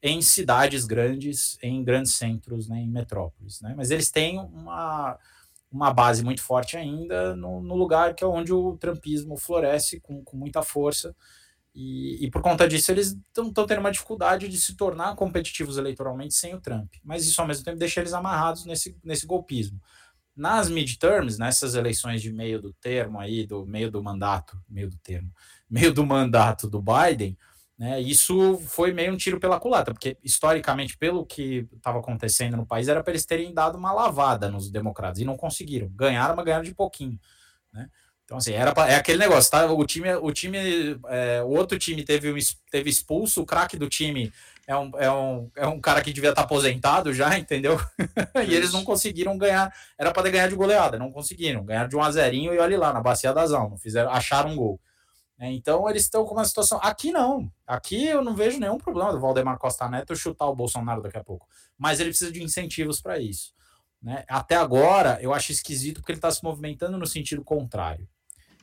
em cidades grandes, em grandes centros, né, em metrópoles. Né? Mas eles têm uma, uma base muito forte ainda no, no lugar que é onde o trumpismo floresce com, com muita força. E, e por conta disso, eles estão tendo uma dificuldade de se tornar competitivos eleitoralmente sem o Trump. Mas isso, ao mesmo tempo, deixa eles amarrados nesse, nesse golpismo. Nas midterms, nessas eleições de meio do termo aí, do meio do mandato, meio do termo, [LAUGHS] meio do mandato do Biden, né, isso foi meio um tiro pela culatra, porque historicamente, pelo que estava acontecendo no país, era para eles terem dado uma lavada nos democratas, e não conseguiram. Ganharam, mas ganharam de pouquinho. Né? Então, assim, era pra, é aquele negócio, tá? O time, o time, é, o outro time teve, teve expulso, o craque do time é um, é, um, é um cara que devia estar tá aposentado já, entendeu? [LAUGHS] e eles não conseguiram ganhar, era para ganhar de goleada, não conseguiram, ganharam de um a zerinho e olha lá, na bacia das almas, fizeram, acharam um gol. É, então eles estão com uma situação. Aqui não. Aqui eu não vejo nenhum problema do Valdemar Costa Neto chutar o Bolsonaro daqui a pouco. Mas ele precisa de incentivos para isso. Né? Até agora, eu acho esquisito porque ele está se movimentando no sentido contrário.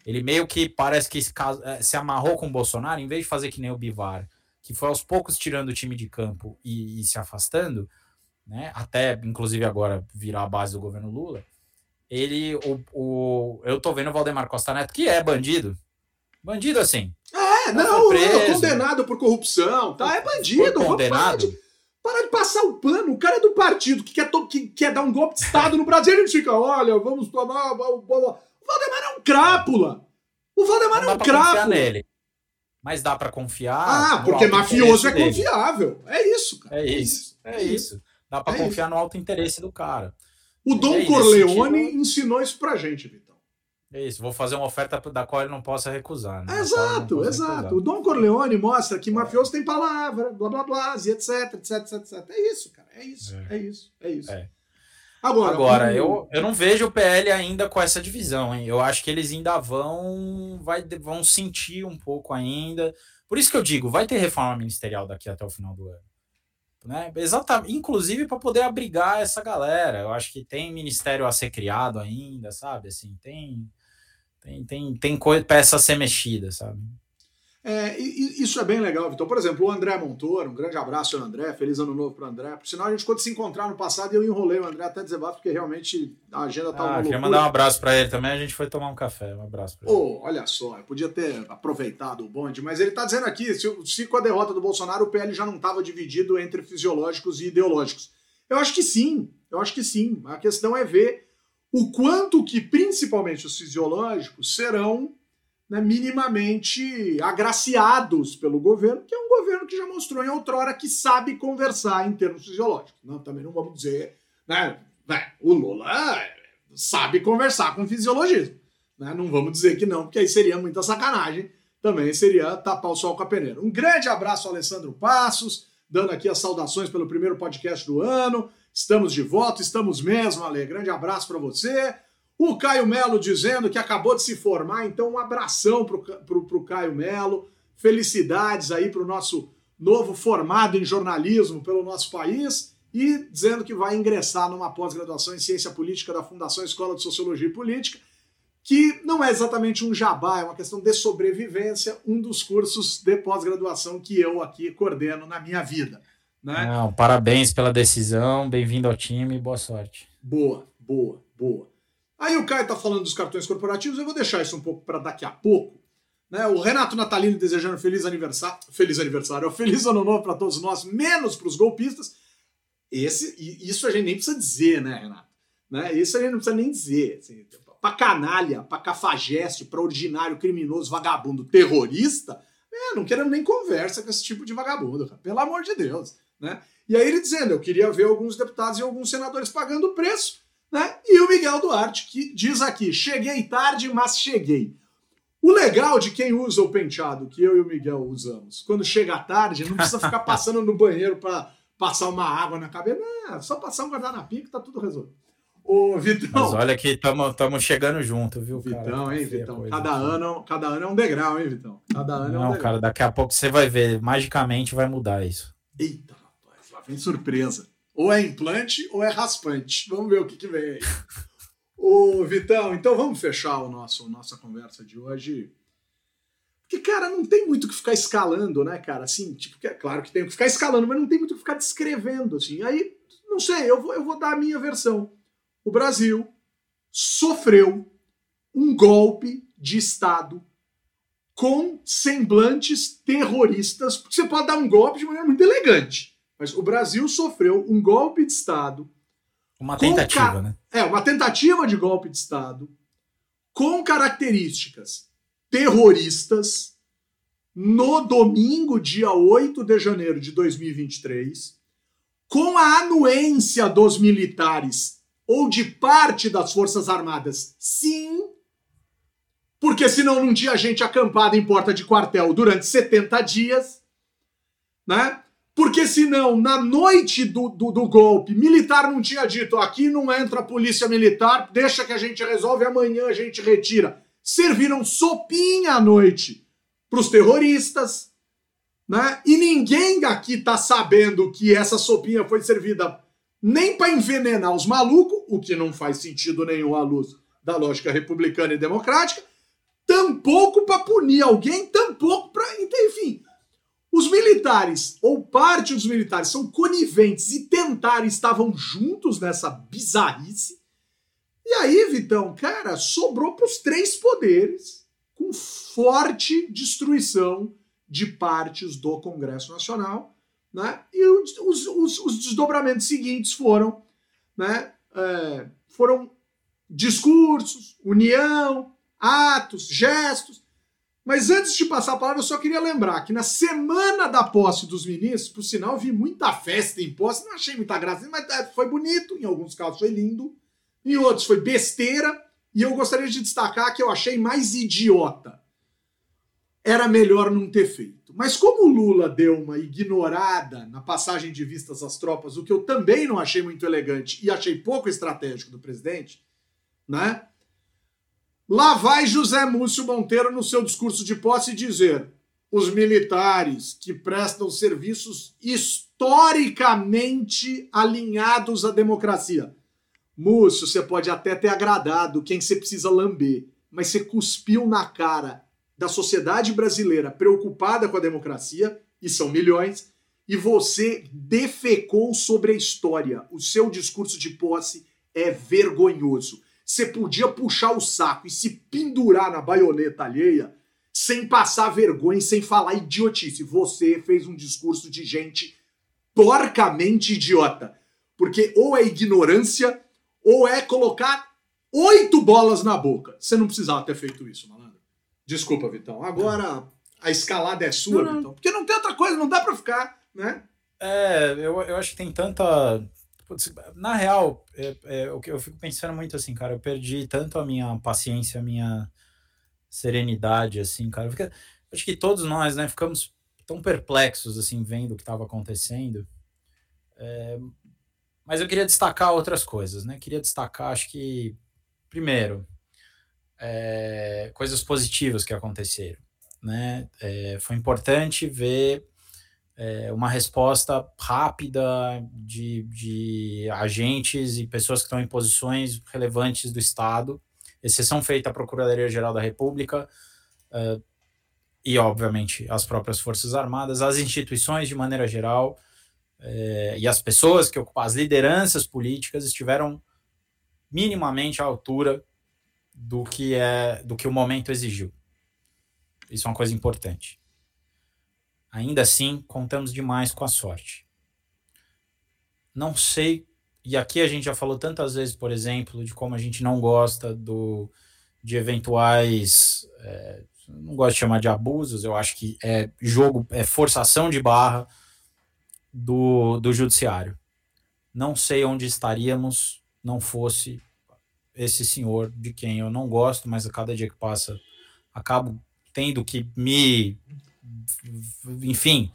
Ele meio que parece que se, eh, se amarrou com o Bolsonaro, em vez de fazer que nem o Bivar, que foi aos poucos tirando o time de campo e, e se afastando, né, até inclusive agora virar a base do governo Lula, ele, o, o, eu tô vendo o Valdemar Costa Neto, que é bandido, bandido assim.
É, não, preso, é condenado por corrupção, tá? É bandido.
condenado.
Para de, de, passar o pano. O cara é do partido que quer, que quer dar um golpe de Estado no Brasil. Ele fica, olha, vamos tomar. O Valdemar é um crápula. O Valdemar é um crápula.
nele mas dá para confiar.
Ah, porque mafioso é dele. confiável. É isso, cara.
É isso. É, é isso. Dá para é confiar isso. no alto interesse do cara.
O Dom aí, Corleone sentido... ensinou isso pra gente, Vitão.
É isso, vou fazer uma oferta da qual ele não possa recusar. Né?
Exato, exato. Recusar. O Dom Corleone mostra que mafioso tem palavra, blá blá blá, etc, etc, etc, etc. É isso, cara. É isso, é, é isso, é isso. É.
Agora, Agora eu, eu não vejo o PL ainda com essa divisão, hein? Eu acho que eles ainda vão, vai, vão sentir um pouco ainda. Por isso que eu digo, vai ter reforma ministerial daqui até o final do ano. Né? Exatamente, inclusive para poder abrigar essa galera. Eu acho que tem ministério a ser criado ainda, sabe? Assim, tem tem tem, tem peça a ser mexida, sabe?
É, isso é bem legal, Vitor. Por exemplo, o André Montoro, um grande abraço ao André, feliz ano novo para o André. Por sinal, a gente quando se encontrar no passado, eu enrolei o André até dizer porque realmente a agenda estava.
Ah, queria mandar um abraço para ele também, a gente foi tomar um café. Um abraço para
ele. Oh, olha só, eu podia ter aproveitado o bonde, mas ele está dizendo aqui: se, se com a derrota do Bolsonaro o PL já não estava dividido entre fisiológicos e ideológicos. Eu acho que sim, eu acho que sim. A questão é ver o quanto que, principalmente os fisiológicos, serão né, minimamente agraciados pelo governo, que é um governo que já mostrou em outrora que sabe conversar em termos fisiológicos. Não, também não vamos dizer. Né, né, o Lula sabe conversar com fisiologismo. Né, não vamos dizer que não, porque aí seria muita sacanagem. Também seria tapar o sol com a peneira. Um grande abraço Alessandro Passos, dando aqui as saudações pelo primeiro podcast do ano. Estamos de volta, estamos mesmo, Ale. Grande abraço para você. O Caio Melo dizendo que acabou de se formar, então um abração para o Caio Melo. Felicidades aí para o nosso novo formado em jornalismo pelo nosso país e dizendo que vai ingressar numa pós-graduação em ciência política da Fundação Escola de Sociologia e Política, que não é exatamente um jabá, é uma questão de sobrevivência, um dos cursos de pós-graduação que eu aqui coordeno na minha vida. Né?
Não, parabéns pela decisão, bem-vindo ao time, boa sorte.
Boa, boa, boa. Aí o Caio está falando dos cartões corporativos, eu vou deixar isso um pouco para daqui a pouco. Né? O Renato Natalino desejando feliz aniversário, feliz aniversário, [LAUGHS] feliz ano novo para todos nós, menos para os golpistas. Esse, isso a gente nem precisa dizer, né, Renato? Né? Isso a gente não precisa nem dizer. Assim, para canalha, para cafajeste, para ordinário, criminoso, vagabundo, terrorista, é, não queremos nem conversa com esse tipo de vagabundo, cara. pelo amor de Deus. Né? E aí ele dizendo, eu queria ver alguns deputados e alguns senadores pagando o preço né? E o Miguel Duarte, que diz aqui: cheguei tarde, mas cheguei. O legal de quem usa o penteado que eu e o Miguel usamos, quando chega tarde, não precisa ficar [LAUGHS] passando no banheiro para passar uma água na cabeça. Não, é só passar um guardanapo que tá tudo resolvido. Ô, Vitão.
Mas olha que estamos chegando junto, viu,
Vitão, cara? hein, Vitão? Cada ano, cada ano é um degrau, hein, Vitão? Cada ano
não,
é um
degrau. cara, daqui a pouco você vai ver, magicamente vai mudar isso.
Eita, rapaz, lá vem surpresa. Ou é implante ou é raspante. Vamos ver o que, que vem aí. [LAUGHS] Ô, Vitão, então vamos fechar o nosso nossa conversa de hoje. Porque, cara, não tem muito que ficar escalando, né, cara? Assim, tipo, é claro que tem que ficar escalando, mas não tem muito que ficar descrevendo, assim. Aí, não sei, eu vou, eu vou dar a minha versão. O Brasil sofreu um golpe de Estado com semblantes terroristas, porque você pode dar um golpe de maneira muito elegante. Mas o Brasil sofreu um golpe de Estado.
Uma tentativa, né?
É, uma tentativa de golpe de Estado com características terroristas no domingo, dia 8 de janeiro de 2023, com a anuência dos militares ou de parte das Forças Armadas, sim, porque senão não tinha gente acampada em porta de quartel durante 70 dias, né? Porque senão, na noite do, do, do, golpe, militar não tinha dito aqui não entra a polícia militar, deixa que a gente resolve, amanhã a gente retira. Serviram sopinha à noite para os terroristas, né? E ninguém aqui tá sabendo que essa sopinha foi servida nem para envenenar os malucos, o que não faz sentido nenhum à luz da lógica republicana e democrática, tampouco para punir alguém, tampouco para, enfim, os militares, ou parte dos militares, são coniventes e tentaram, estavam juntos nessa bizarrice. E aí, Vitão, cara, sobrou para os três poderes, com forte destruição de partes do Congresso Nacional. Né? E os, os, os desdobramentos seguintes foram, né, é, foram discursos, união, atos, gestos, mas antes de passar a palavra, eu só queria lembrar que na semana da posse dos ministros, por sinal, vi muita festa em posse, não achei muita graça, mas é, foi bonito, em alguns casos foi lindo, em outros foi besteira, e eu gostaria de destacar que eu achei mais idiota. Era melhor não ter feito. Mas como o Lula deu uma ignorada na passagem de vistas às tropas, o que eu também não achei muito elegante e achei pouco estratégico do presidente, né? Lá vai José Múcio Monteiro no seu discurso de posse dizer: os militares que prestam serviços historicamente alinhados à democracia. Múcio, você pode até ter agradado quem você precisa lamber, mas você cuspiu na cara da sociedade brasileira preocupada com a democracia, e são milhões, e você defecou sobre a história. O seu discurso de posse é vergonhoso. Você podia puxar o saco e se pendurar na baioneta alheia sem passar vergonha e sem falar idiotice. Você fez um discurso de gente porcamente idiota. Porque ou é ignorância ou é colocar oito bolas na boca. Você não precisava ter feito isso, malandro. Desculpa, Vitão. Agora a escalada é sua, não, Vitão. Porque não tem outra coisa, não dá para ficar, né?
É, eu, eu acho que tem tanta. Na real, é, é, eu, eu fico pensando muito assim, cara. Eu perdi tanto a minha paciência, a minha serenidade, assim, cara. Acho que todos nós, né, ficamos tão perplexos, assim, vendo o que estava acontecendo. É, mas eu queria destacar outras coisas, né? Queria destacar, acho que, primeiro, é, coisas positivas que aconteceram, né? É, foi importante ver é, uma resposta rápida de, de agentes e pessoas que estão em posições relevantes do Estado exceção feita à Procuradoria-Geral da República uh, e, obviamente, as próprias Forças Armadas, as instituições de maneira geral uh, e as pessoas que ocupam as lideranças políticas estiveram minimamente à altura do que é do que o momento exigiu. Isso é uma coisa importante. Ainda assim, contamos demais com a sorte. Não sei e aqui a gente já falou tantas vezes, por exemplo, de como a gente não gosta do, de eventuais. É, não gosto de chamar de abusos, eu acho que é jogo, é forçação de barra do, do judiciário. Não sei onde estaríamos não fosse esse senhor de quem eu não gosto, mas a cada dia que passa acabo tendo que me. Enfim,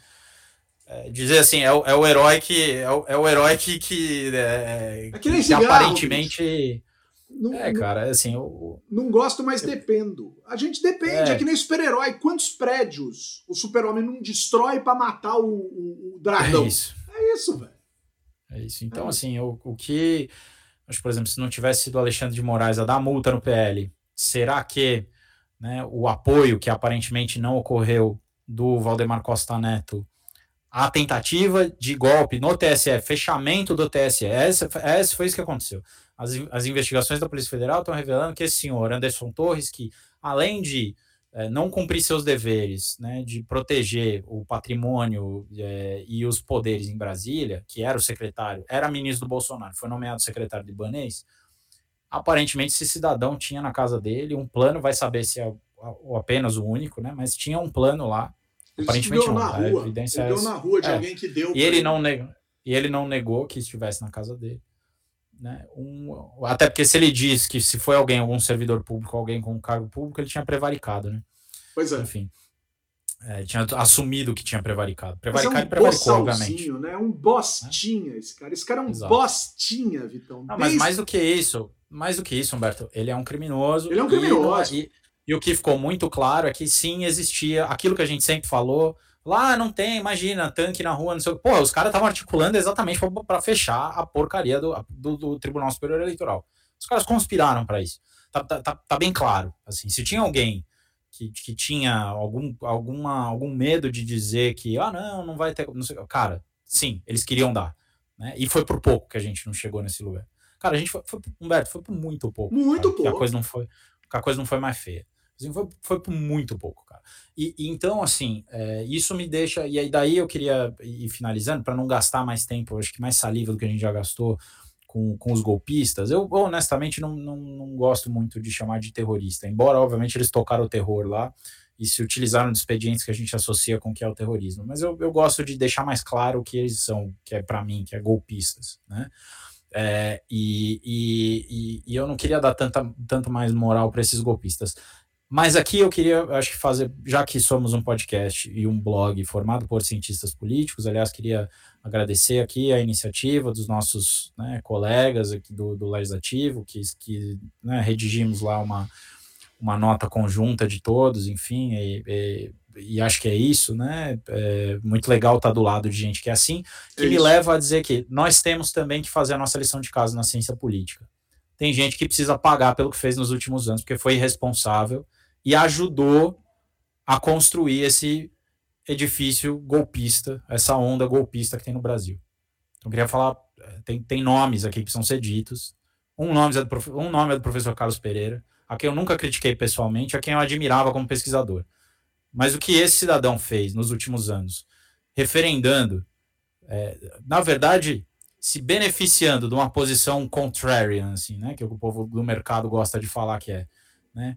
é, dizer assim, é o, é o herói que. É o, é o herói que. que, é,
é que, que cigarro,
aparentemente. Não, é, cara, assim.
Eu, não gosto, mas eu, dependo. A gente depende, é, é que nem super-herói. Quantos prédios o super-homem não destrói para matar o, o, o, dragão?
É isso.
É isso, velho.
É isso. Então, é. assim, o, o que. Acho, por exemplo, se não tivesse sido Alexandre de Moraes a dar multa no PL, será que né, o apoio que aparentemente não ocorreu do Valdemar Costa Neto a tentativa de golpe no TSE, fechamento do TSE. Essa, foi isso que aconteceu. As, as investigações da Polícia Federal estão revelando que esse senhor, Anderson Torres, que além de é, não cumprir seus deveres, né, de proteger o patrimônio é, e os poderes em Brasília, que era o secretário, era ministro do Bolsonaro, foi nomeado secretário de Ibanês, aparentemente esse cidadão tinha na casa dele um plano, vai saber se é apenas o único, né, mas tinha um plano lá
ele Aparentemente não. Na rua. A evidência ele é deu na rua de é. alguém que deu.
E ele, não negou, e ele não negou que estivesse na casa dele. Né? Um, até porque se ele diz que se foi alguém, algum servidor público, alguém com cargo público, ele tinha prevaricado, né?
Pois é.
Enfim. É, tinha assumido que tinha prevaricado. Prevaricado é um e prevaricou, obviamente.
Né? Um bostinha esse cara. Esse cara é um Exato. bostinha, Vitão.
Não, Desde... Mas mais do que isso, mais do que isso, Humberto, ele é um criminoso.
Ele é um criminoso.
E, e o que ficou muito claro é que sim, existia aquilo que a gente sempre falou. Lá não tem, imagina, tanque na rua, não sei o que. Pô, os caras estavam articulando exatamente para fechar a porcaria do, do, do, Tribunal Superior Eleitoral. Os caras conspiraram para isso. Tá, tá, tá, tá, bem claro. Assim, se tinha alguém que, que tinha algum, alguma, algum medo de dizer que, ah, não, não vai ter. Não sei, cara, sim, eles queriam dar. Né? E foi por pouco que a gente não chegou nesse lugar. Cara, a gente foi, foi Humberto, foi por muito pouco.
Muito
cara,
pouco.
A coisa não foi, a coisa não foi mais feia. Assim, foi, foi por muito pouco, cara. E, e então, assim, é, isso me deixa. E aí, daí eu queria ir finalizando, para não gastar mais tempo, acho que mais saliva do que a gente já gastou com, com os golpistas. Eu, honestamente, não, não, não gosto muito de chamar de terrorista, embora, obviamente, eles tocaram o terror lá e se utilizaram de expedientes que a gente associa com o que é o terrorismo. Mas eu, eu gosto de deixar mais claro o que eles são, que é para mim, que é golpistas, né? É, e, e, e, eu não queria dar tanta, tanto mais moral para esses golpistas. Mas aqui eu queria, acho que fazer, já que somos um podcast e um blog formado por cientistas políticos, aliás, queria agradecer aqui a iniciativa dos nossos né, colegas aqui do, do Legislativo, que, que né, redigimos lá uma, uma nota conjunta de todos, enfim, e, e, e acho que é isso, né? É muito legal estar do lado de gente que é assim, que é me leva a dizer que nós temos também que fazer a nossa lição de casa na ciência política. Tem gente que precisa pagar pelo que fez nos últimos anos, porque foi irresponsável e ajudou a construir esse edifício golpista, essa onda golpista que tem no Brasil. Então, eu queria falar, eh, tem, tem nomes aqui que são ser ditos. Um nome, é do, um nome é do professor Carlos Pereira, a quem eu nunca critiquei pessoalmente, a quem eu admirava como pesquisador. Mas o que esse cidadão fez nos últimos anos, referendando, é, na verdade, se beneficiando de uma posição contrarian, assim, né, que o povo do mercado gosta de falar que é, né,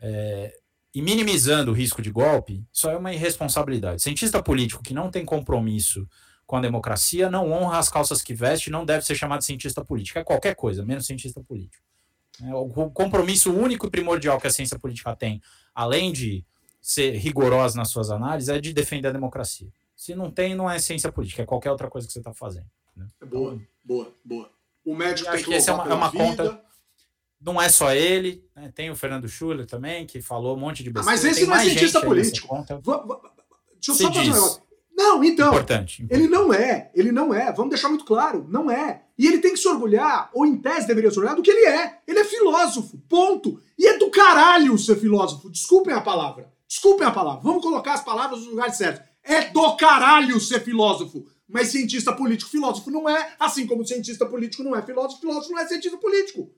é, e minimizando o risco de golpe, isso é uma irresponsabilidade. Cientista político que não tem compromisso com a democracia não honra as calças que veste, não deve ser chamado de cientista político. É qualquer coisa, menos cientista político. É, o compromisso único e primordial que a ciência política tem, além de ser rigorosa nas suas análises, é de defender a democracia. Se não tem, não é ciência política, é qualquer outra coisa que você está fazendo. Né?
Boa, boa, boa. O médico
tem que, que é uma, é uma conta não é só ele, né? tem o Fernando Schuller também, que falou um monte de
besteira. Ah, mas esse não é cientista político. Deixa eu só fazer um negócio. Não, então.
Importante,
importante, Ele não é. Ele não é. Vamos deixar muito claro. Não é. E ele tem que se orgulhar, ou em tese deveria se orgulhar, do que ele é. Ele é filósofo. Ponto. E é do caralho ser filósofo. Desculpem a palavra. Desculpem a palavra. Vamos colocar as palavras nos lugares certos. É do caralho ser filósofo. Mas cientista político, filósofo não é. Assim como cientista político não é filósofo, filósofo não é cientista político.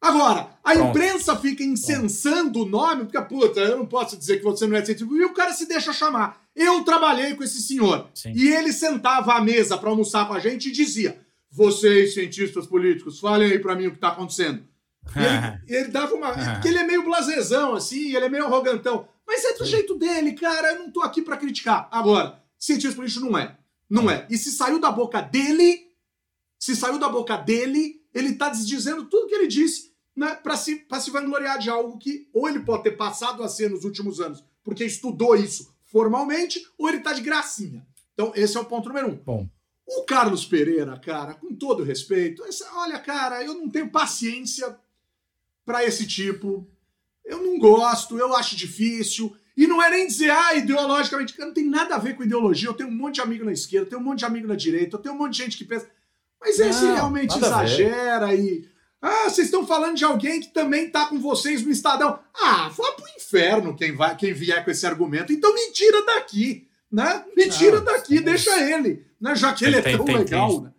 Agora, a Pronto. imprensa fica incensando o nome, porque, puta, eu não posso dizer que você não é científico, e o cara se deixa chamar. Eu trabalhei com esse senhor, Sim. e ele sentava à mesa para almoçar com a gente e dizia: vocês, cientistas políticos, falem aí para mim o que tá acontecendo. E ele, [LAUGHS] ele, dava uma. Porque ele é meio blasezão, assim, ele é meio arrogantão. Mas é do Sim. jeito dele, cara, eu não tô aqui para criticar. Agora, cientista político não é. Não é. E se saiu da boca dele, se saiu da boca dele, ele está dizendo tudo que ele disse né, para se, se vangloriar de algo que ou ele pode ter passado a ser nos últimos anos, porque estudou isso formalmente, ou ele está de gracinha. Então, esse é o ponto número um.
Bom.
O Carlos Pereira, cara, com todo respeito, essa, olha, cara, eu não tenho paciência para esse tipo. Eu não gosto, eu acho difícil. E não é nem dizer, ah, ideologicamente, não tem nada a ver com ideologia. Eu tenho um monte de amigo na esquerda, eu tenho um monte de amigo na direita, eu tenho um monte de gente que pensa. Mas esse não, realmente exagera e. Ah, vocês estão falando de alguém que também tá com vocês no Estadão. Ah, vá pro inferno quem, vai, quem vier com esse argumento. Então me tira daqui, né? Me tira daqui, deixa ele, né? Já que ele é tão tem, legal,
tem,
né?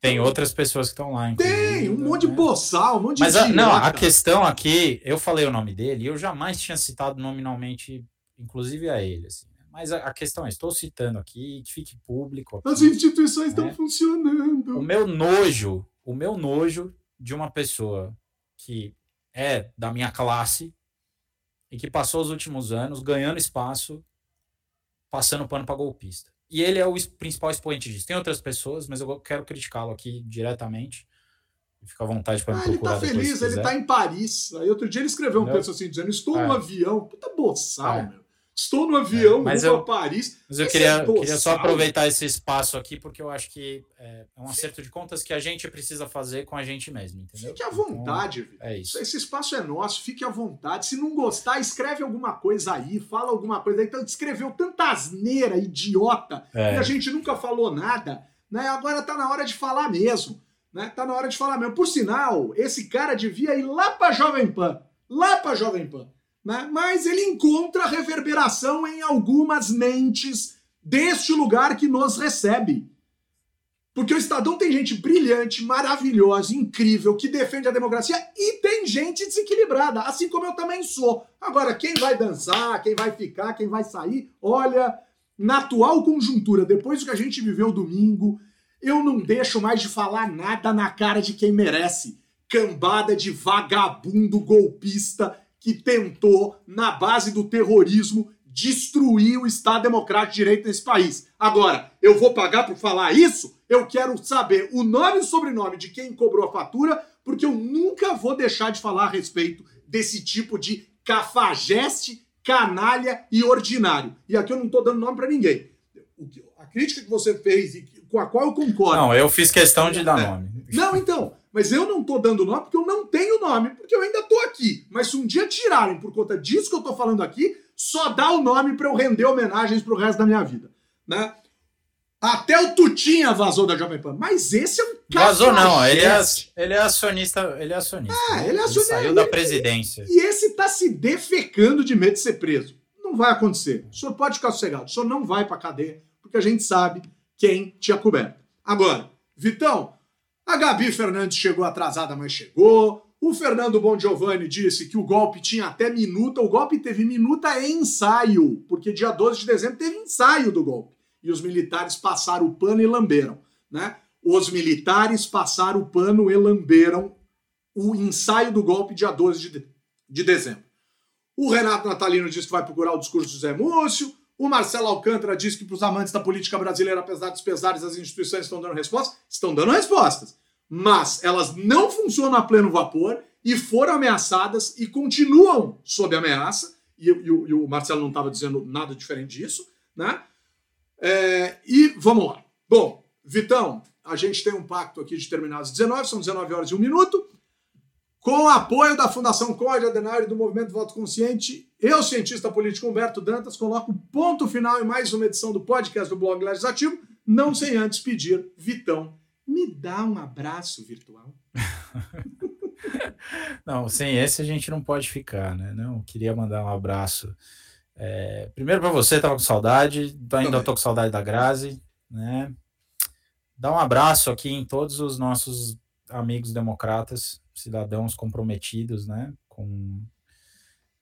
Tem outras pessoas que estão lá.
Tem, um monte de né? boçal, um monte de
Mas a, não, a questão aqui, eu falei o nome dele e eu jamais tinha citado nominalmente, inclusive a ele, assim. Mas a, a questão é, estou citando aqui, que fique público. Aqui,
As instituições estão né? funcionando.
O meu nojo, o meu nojo de uma pessoa que é da minha classe e que passou os últimos anos ganhando espaço, passando pano para golpista. E ele é o principal expoente disso. Tem outras pessoas, mas eu quero criticá-lo aqui diretamente. Fica à vontade para me ah, procurar.
Ele tá feliz, ele tá em Paris. Aí outro dia ele escreveu um texto assim, dizendo: Estou é. no avião. Puta boçal, é. meu. Estou no avião, é, mas eu, a Paris.
Mas eu queria, é queria só aproveitar esse espaço aqui, porque eu acho que é, é um acerto de contas que a gente precisa fazer com a gente mesmo, entendeu?
Fique à vontade, então, É isso. Esse espaço é nosso, fique à vontade. Se não gostar, escreve alguma coisa aí, fala alguma coisa aí. Então, escreveu tanta asneira, idiota, é. e a gente nunca falou nada. Né? Agora tá na hora de falar mesmo. Né? Tá na hora de falar mesmo. Por sinal, esse cara devia ir lá pra Jovem Pan. Lá pra Jovem Pan né? mas ele encontra reverberação em algumas mentes deste lugar que nos recebe. Porque o Estadão tem gente brilhante, maravilhosa, incrível, que defende a democracia e tem gente desequilibrada, assim como eu também sou. Agora, quem vai dançar, quem vai ficar, quem vai sair, olha, na atual conjuntura, depois do que a gente viveu domingo, eu não deixo mais de falar nada na cara de quem merece. Cambada de vagabundo golpista que tentou, na base do terrorismo, destruir o Estado Democrático de Direito nesse país. Agora, eu vou pagar por falar isso? Eu quero saber o nome e o sobrenome de quem cobrou a fatura, porque eu nunca vou deixar de falar a respeito desse tipo de cafajeste, canalha e ordinário. E aqui eu não estou dando nome para ninguém. A crítica que você fez e com a qual eu concordo.
Não, eu fiz questão de dar nome.
Não, então. Mas eu não tô dando nome porque eu não tenho nome, porque eu ainda tô aqui. Mas se um dia tirarem por conta disso que eu tô falando aqui, só dá o nome para eu render homenagens pro resto da minha vida, né? Até o Tutinha vazou da Jovem Pan. Mas esse é um
Vazou não, ele é, ele é acionista, ele é acionista.
Ah, ele é acionista.
Ele saiu da presidência.
E esse tá se defecando de medo de ser preso. Não vai acontecer. O senhor pode ficar sossegado. O senhor não vai para cadeia, porque a gente sabe quem tinha coberto. Agora, Vitão, a Gabi Fernandes chegou atrasada, mas chegou. O Fernando Bon Giovanni disse que o golpe tinha até minuta. O golpe teve minuta e ensaio, porque dia 12 de dezembro teve ensaio do golpe. E os militares passaram o pano e lamberam. Né? Os militares passaram o pano e lamberam o ensaio do golpe dia 12 de, de dezembro. O Renato Natalino disse que vai procurar o discurso do Zé Múcio. O Marcelo Alcântara disse que para os amantes da política brasileira, apesar dos pesares, as instituições estão dando respostas. Estão dando respostas. Mas elas não funcionam a pleno vapor e foram ameaçadas e continuam sob ameaça. E, e, e o Marcelo não estava dizendo nada diferente disso. Né? É, e vamos lá. Bom, Vitão, a gente tem um pacto aqui de terminar às 19, são 19 horas e um minuto. Com o apoio da Fundação Código Adenário do Movimento Voto Consciente, eu, cientista político Humberto Dantas, coloco ponto final em mais uma edição do podcast do Blog Legislativo, não sem antes pedir, Vitão, me dá um abraço virtual. [LAUGHS]
não, sem esse a gente não pode ficar, né? Não, queria mandar um abraço. É, primeiro para você, tava com saudade, ainda tô com saudade da Grazi, né? Dá um abraço aqui em todos os nossos amigos democratas, cidadãos comprometidos, né? Com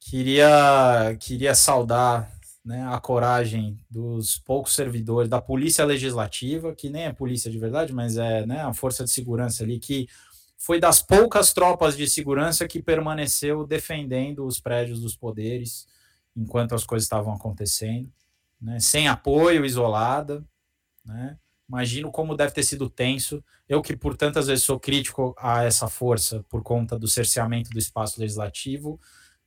queria queria saudar né, a coragem dos poucos servidores da polícia legislativa, que nem é polícia de verdade, mas é né, a força de segurança ali, que foi das poucas tropas de segurança que permaneceu defendendo os prédios dos poderes enquanto as coisas estavam acontecendo, né, sem apoio, isolada, né, Imagino como deve ter sido tenso. Eu que por tantas vezes sou crítico a essa força por conta do cerceamento do espaço legislativo,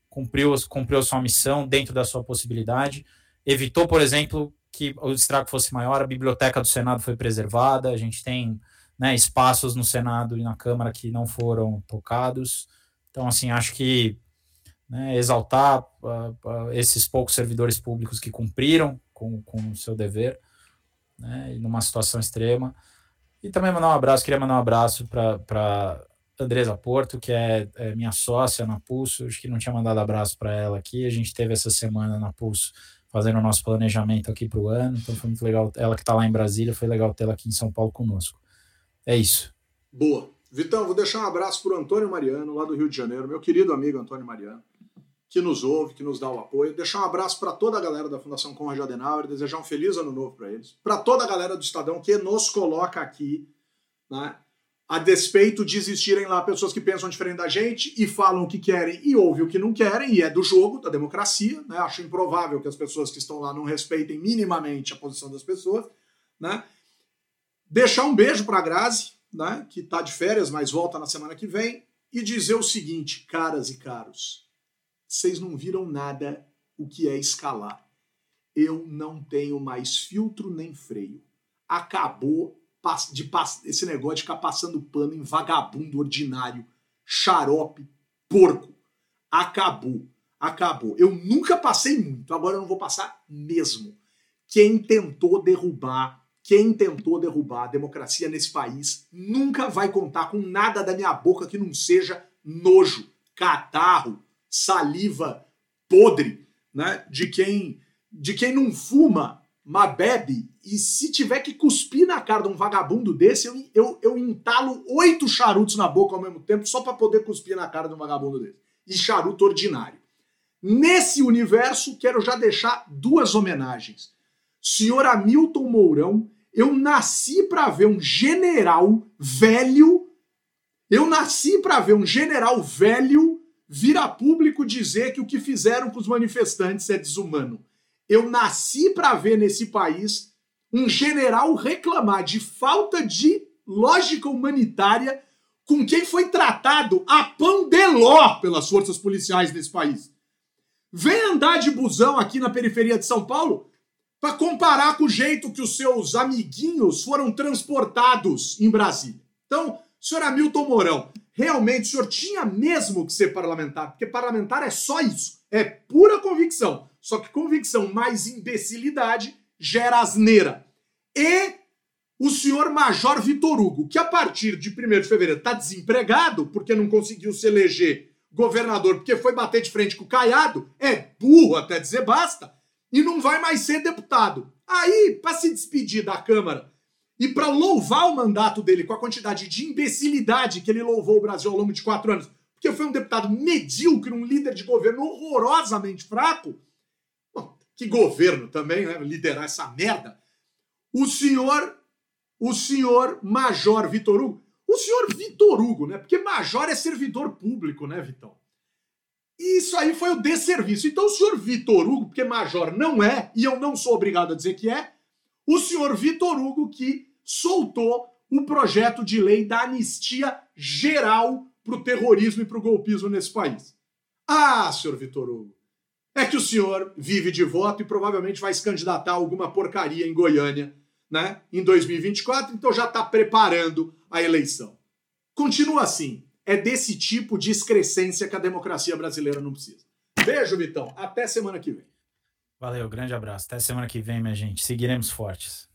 cumpriu, cumpriu sua missão dentro da sua possibilidade, evitou, por exemplo, que o estrago fosse maior, a biblioteca do Senado foi preservada, a gente tem né, espaços no Senado e na Câmara que não foram tocados. Então, assim, acho que né, exaltar uh, uh, esses poucos servidores públicos que cumpriram com, com o seu dever né, numa situação extrema. E também mandar um abraço, queria mandar um abraço para Andresa Porto, que é, é, minha sócia na Pulso, acho que não tinha mandado abraço para ela aqui, a gente teve essa semana na Pulso fazendo o nosso planejamento aqui para o ano, então foi muito legal, ela que está lá em Brasília, foi legal tê-la aqui em São Paulo conosco. É isso.
Boa. Vitão, vou deixar um abraço para o Antônio Mariano, lá do Rio de Janeiro, meu querido amigo Antônio Mariano que nos ouve, que nos dá o apoio. Deixar um abraço para toda a galera da Fundação Conrad Adenauer, desejar um feliz ano novo para eles. Para toda a galera do Estadão que nos coloca aqui, né, a despeito de existirem lá pessoas que pensam diferente da gente e falam o que querem e ouvem o que não querem, e é do jogo, da democracia. Né? Acho improvável que as pessoas que estão lá não respeitem minimamente a posição das pessoas. Né? Deixar um beijo para a Grazi, né, que está de férias, mas volta na semana que vem, e dizer o seguinte, caras e caros vocês não viram nada o que é escalar. Eu não tenho mais filtro nem freio. Acabou de esse negócio de ficar passando pano em vagabundo ordinário, xarope, porco. Acabou. Acabou. Eu nunca passei muito, agora eu não vou passar mesmo. Quem tentou derrubar, quem tentou derrubar a democracia nesse país nunca vai contar com nada da minha boca que não seja nojo, catarro, saliva podre, né? De quem de quem não fuma, mas bebe e se tiver que cuspir na cara de um vagabundo desse, eu, eu, eu entalo oito charutos na boca ao mesmo tempo só para poder cuspir na cara de um vagabundo desse. E charuto ordinário. Nesse universo, quero já deixar duas homenagens. Senhor Hamilton Mourão, eu nasci para ver um general velho. Eu nasci para ver um general velho vir a público dizer que o que fizeram com os manifestantes é desumano. Eu nasci para ver nesse país um general reclamar de falta de lógica humanitária com quem foi tratado a pão de ló pelas forças policiais desse país. Vem andar de busão aqui na periferia de São Paulo para comparar com o jeito que os seus amiguinhos foram transportados em Brasília. Então, senhor Hamilton Mourão, realmente o senhor tinha mesmo que ser parlamentar, porque parlamentar é só isso, é pura convicção. Só que convicção mais imbecilidade gera asneira. E o senhor Major Vitor Hugo, que a partir de 1 de fevereiro está desempregado porque não conseguiu se eleger governador porque foi bater de frente com o Caiado, é burro até dizer basta, e não vai mais ser deputado. Aí, para se despedir da Câmara e para louvar o mandato dele com a quantidade de imbecilidade que ele louvou o Brasil ao longo de quatro anos, porque foi um deputado medíocre, um líder de governo horrorosamente fraco, bom, que governo também, né? Liderar essa merda. O senhor, o senhor Major Vitor Hugo, o senhor Vitor Hugo, né? Porque Major é servidor público, né, Vitão? E isso aí foi o desserviço. Então, o senhor Vitor Hugo, porque Major não é, e eu não sou obrigado a dizer que é, o senhor Vitor Hugo que soltou o projeto de lei da anistia geral para o terrorismo e para o golpismo nesse país. Ah, senhor Vitor Hugo, é que o senhor vive de voto e provavelmente vai se candidatar a alguma porcaria em Goiânia, né, em 2024, então já está preparando a eleição. Continua assim. É desse tipo de excrescência que a democracia brasileira não precisa. Beijo, Vitão. Até semana que vem.
Valeu, grande abraço. Até semana que vem, minha gente. Seguiremos fortes.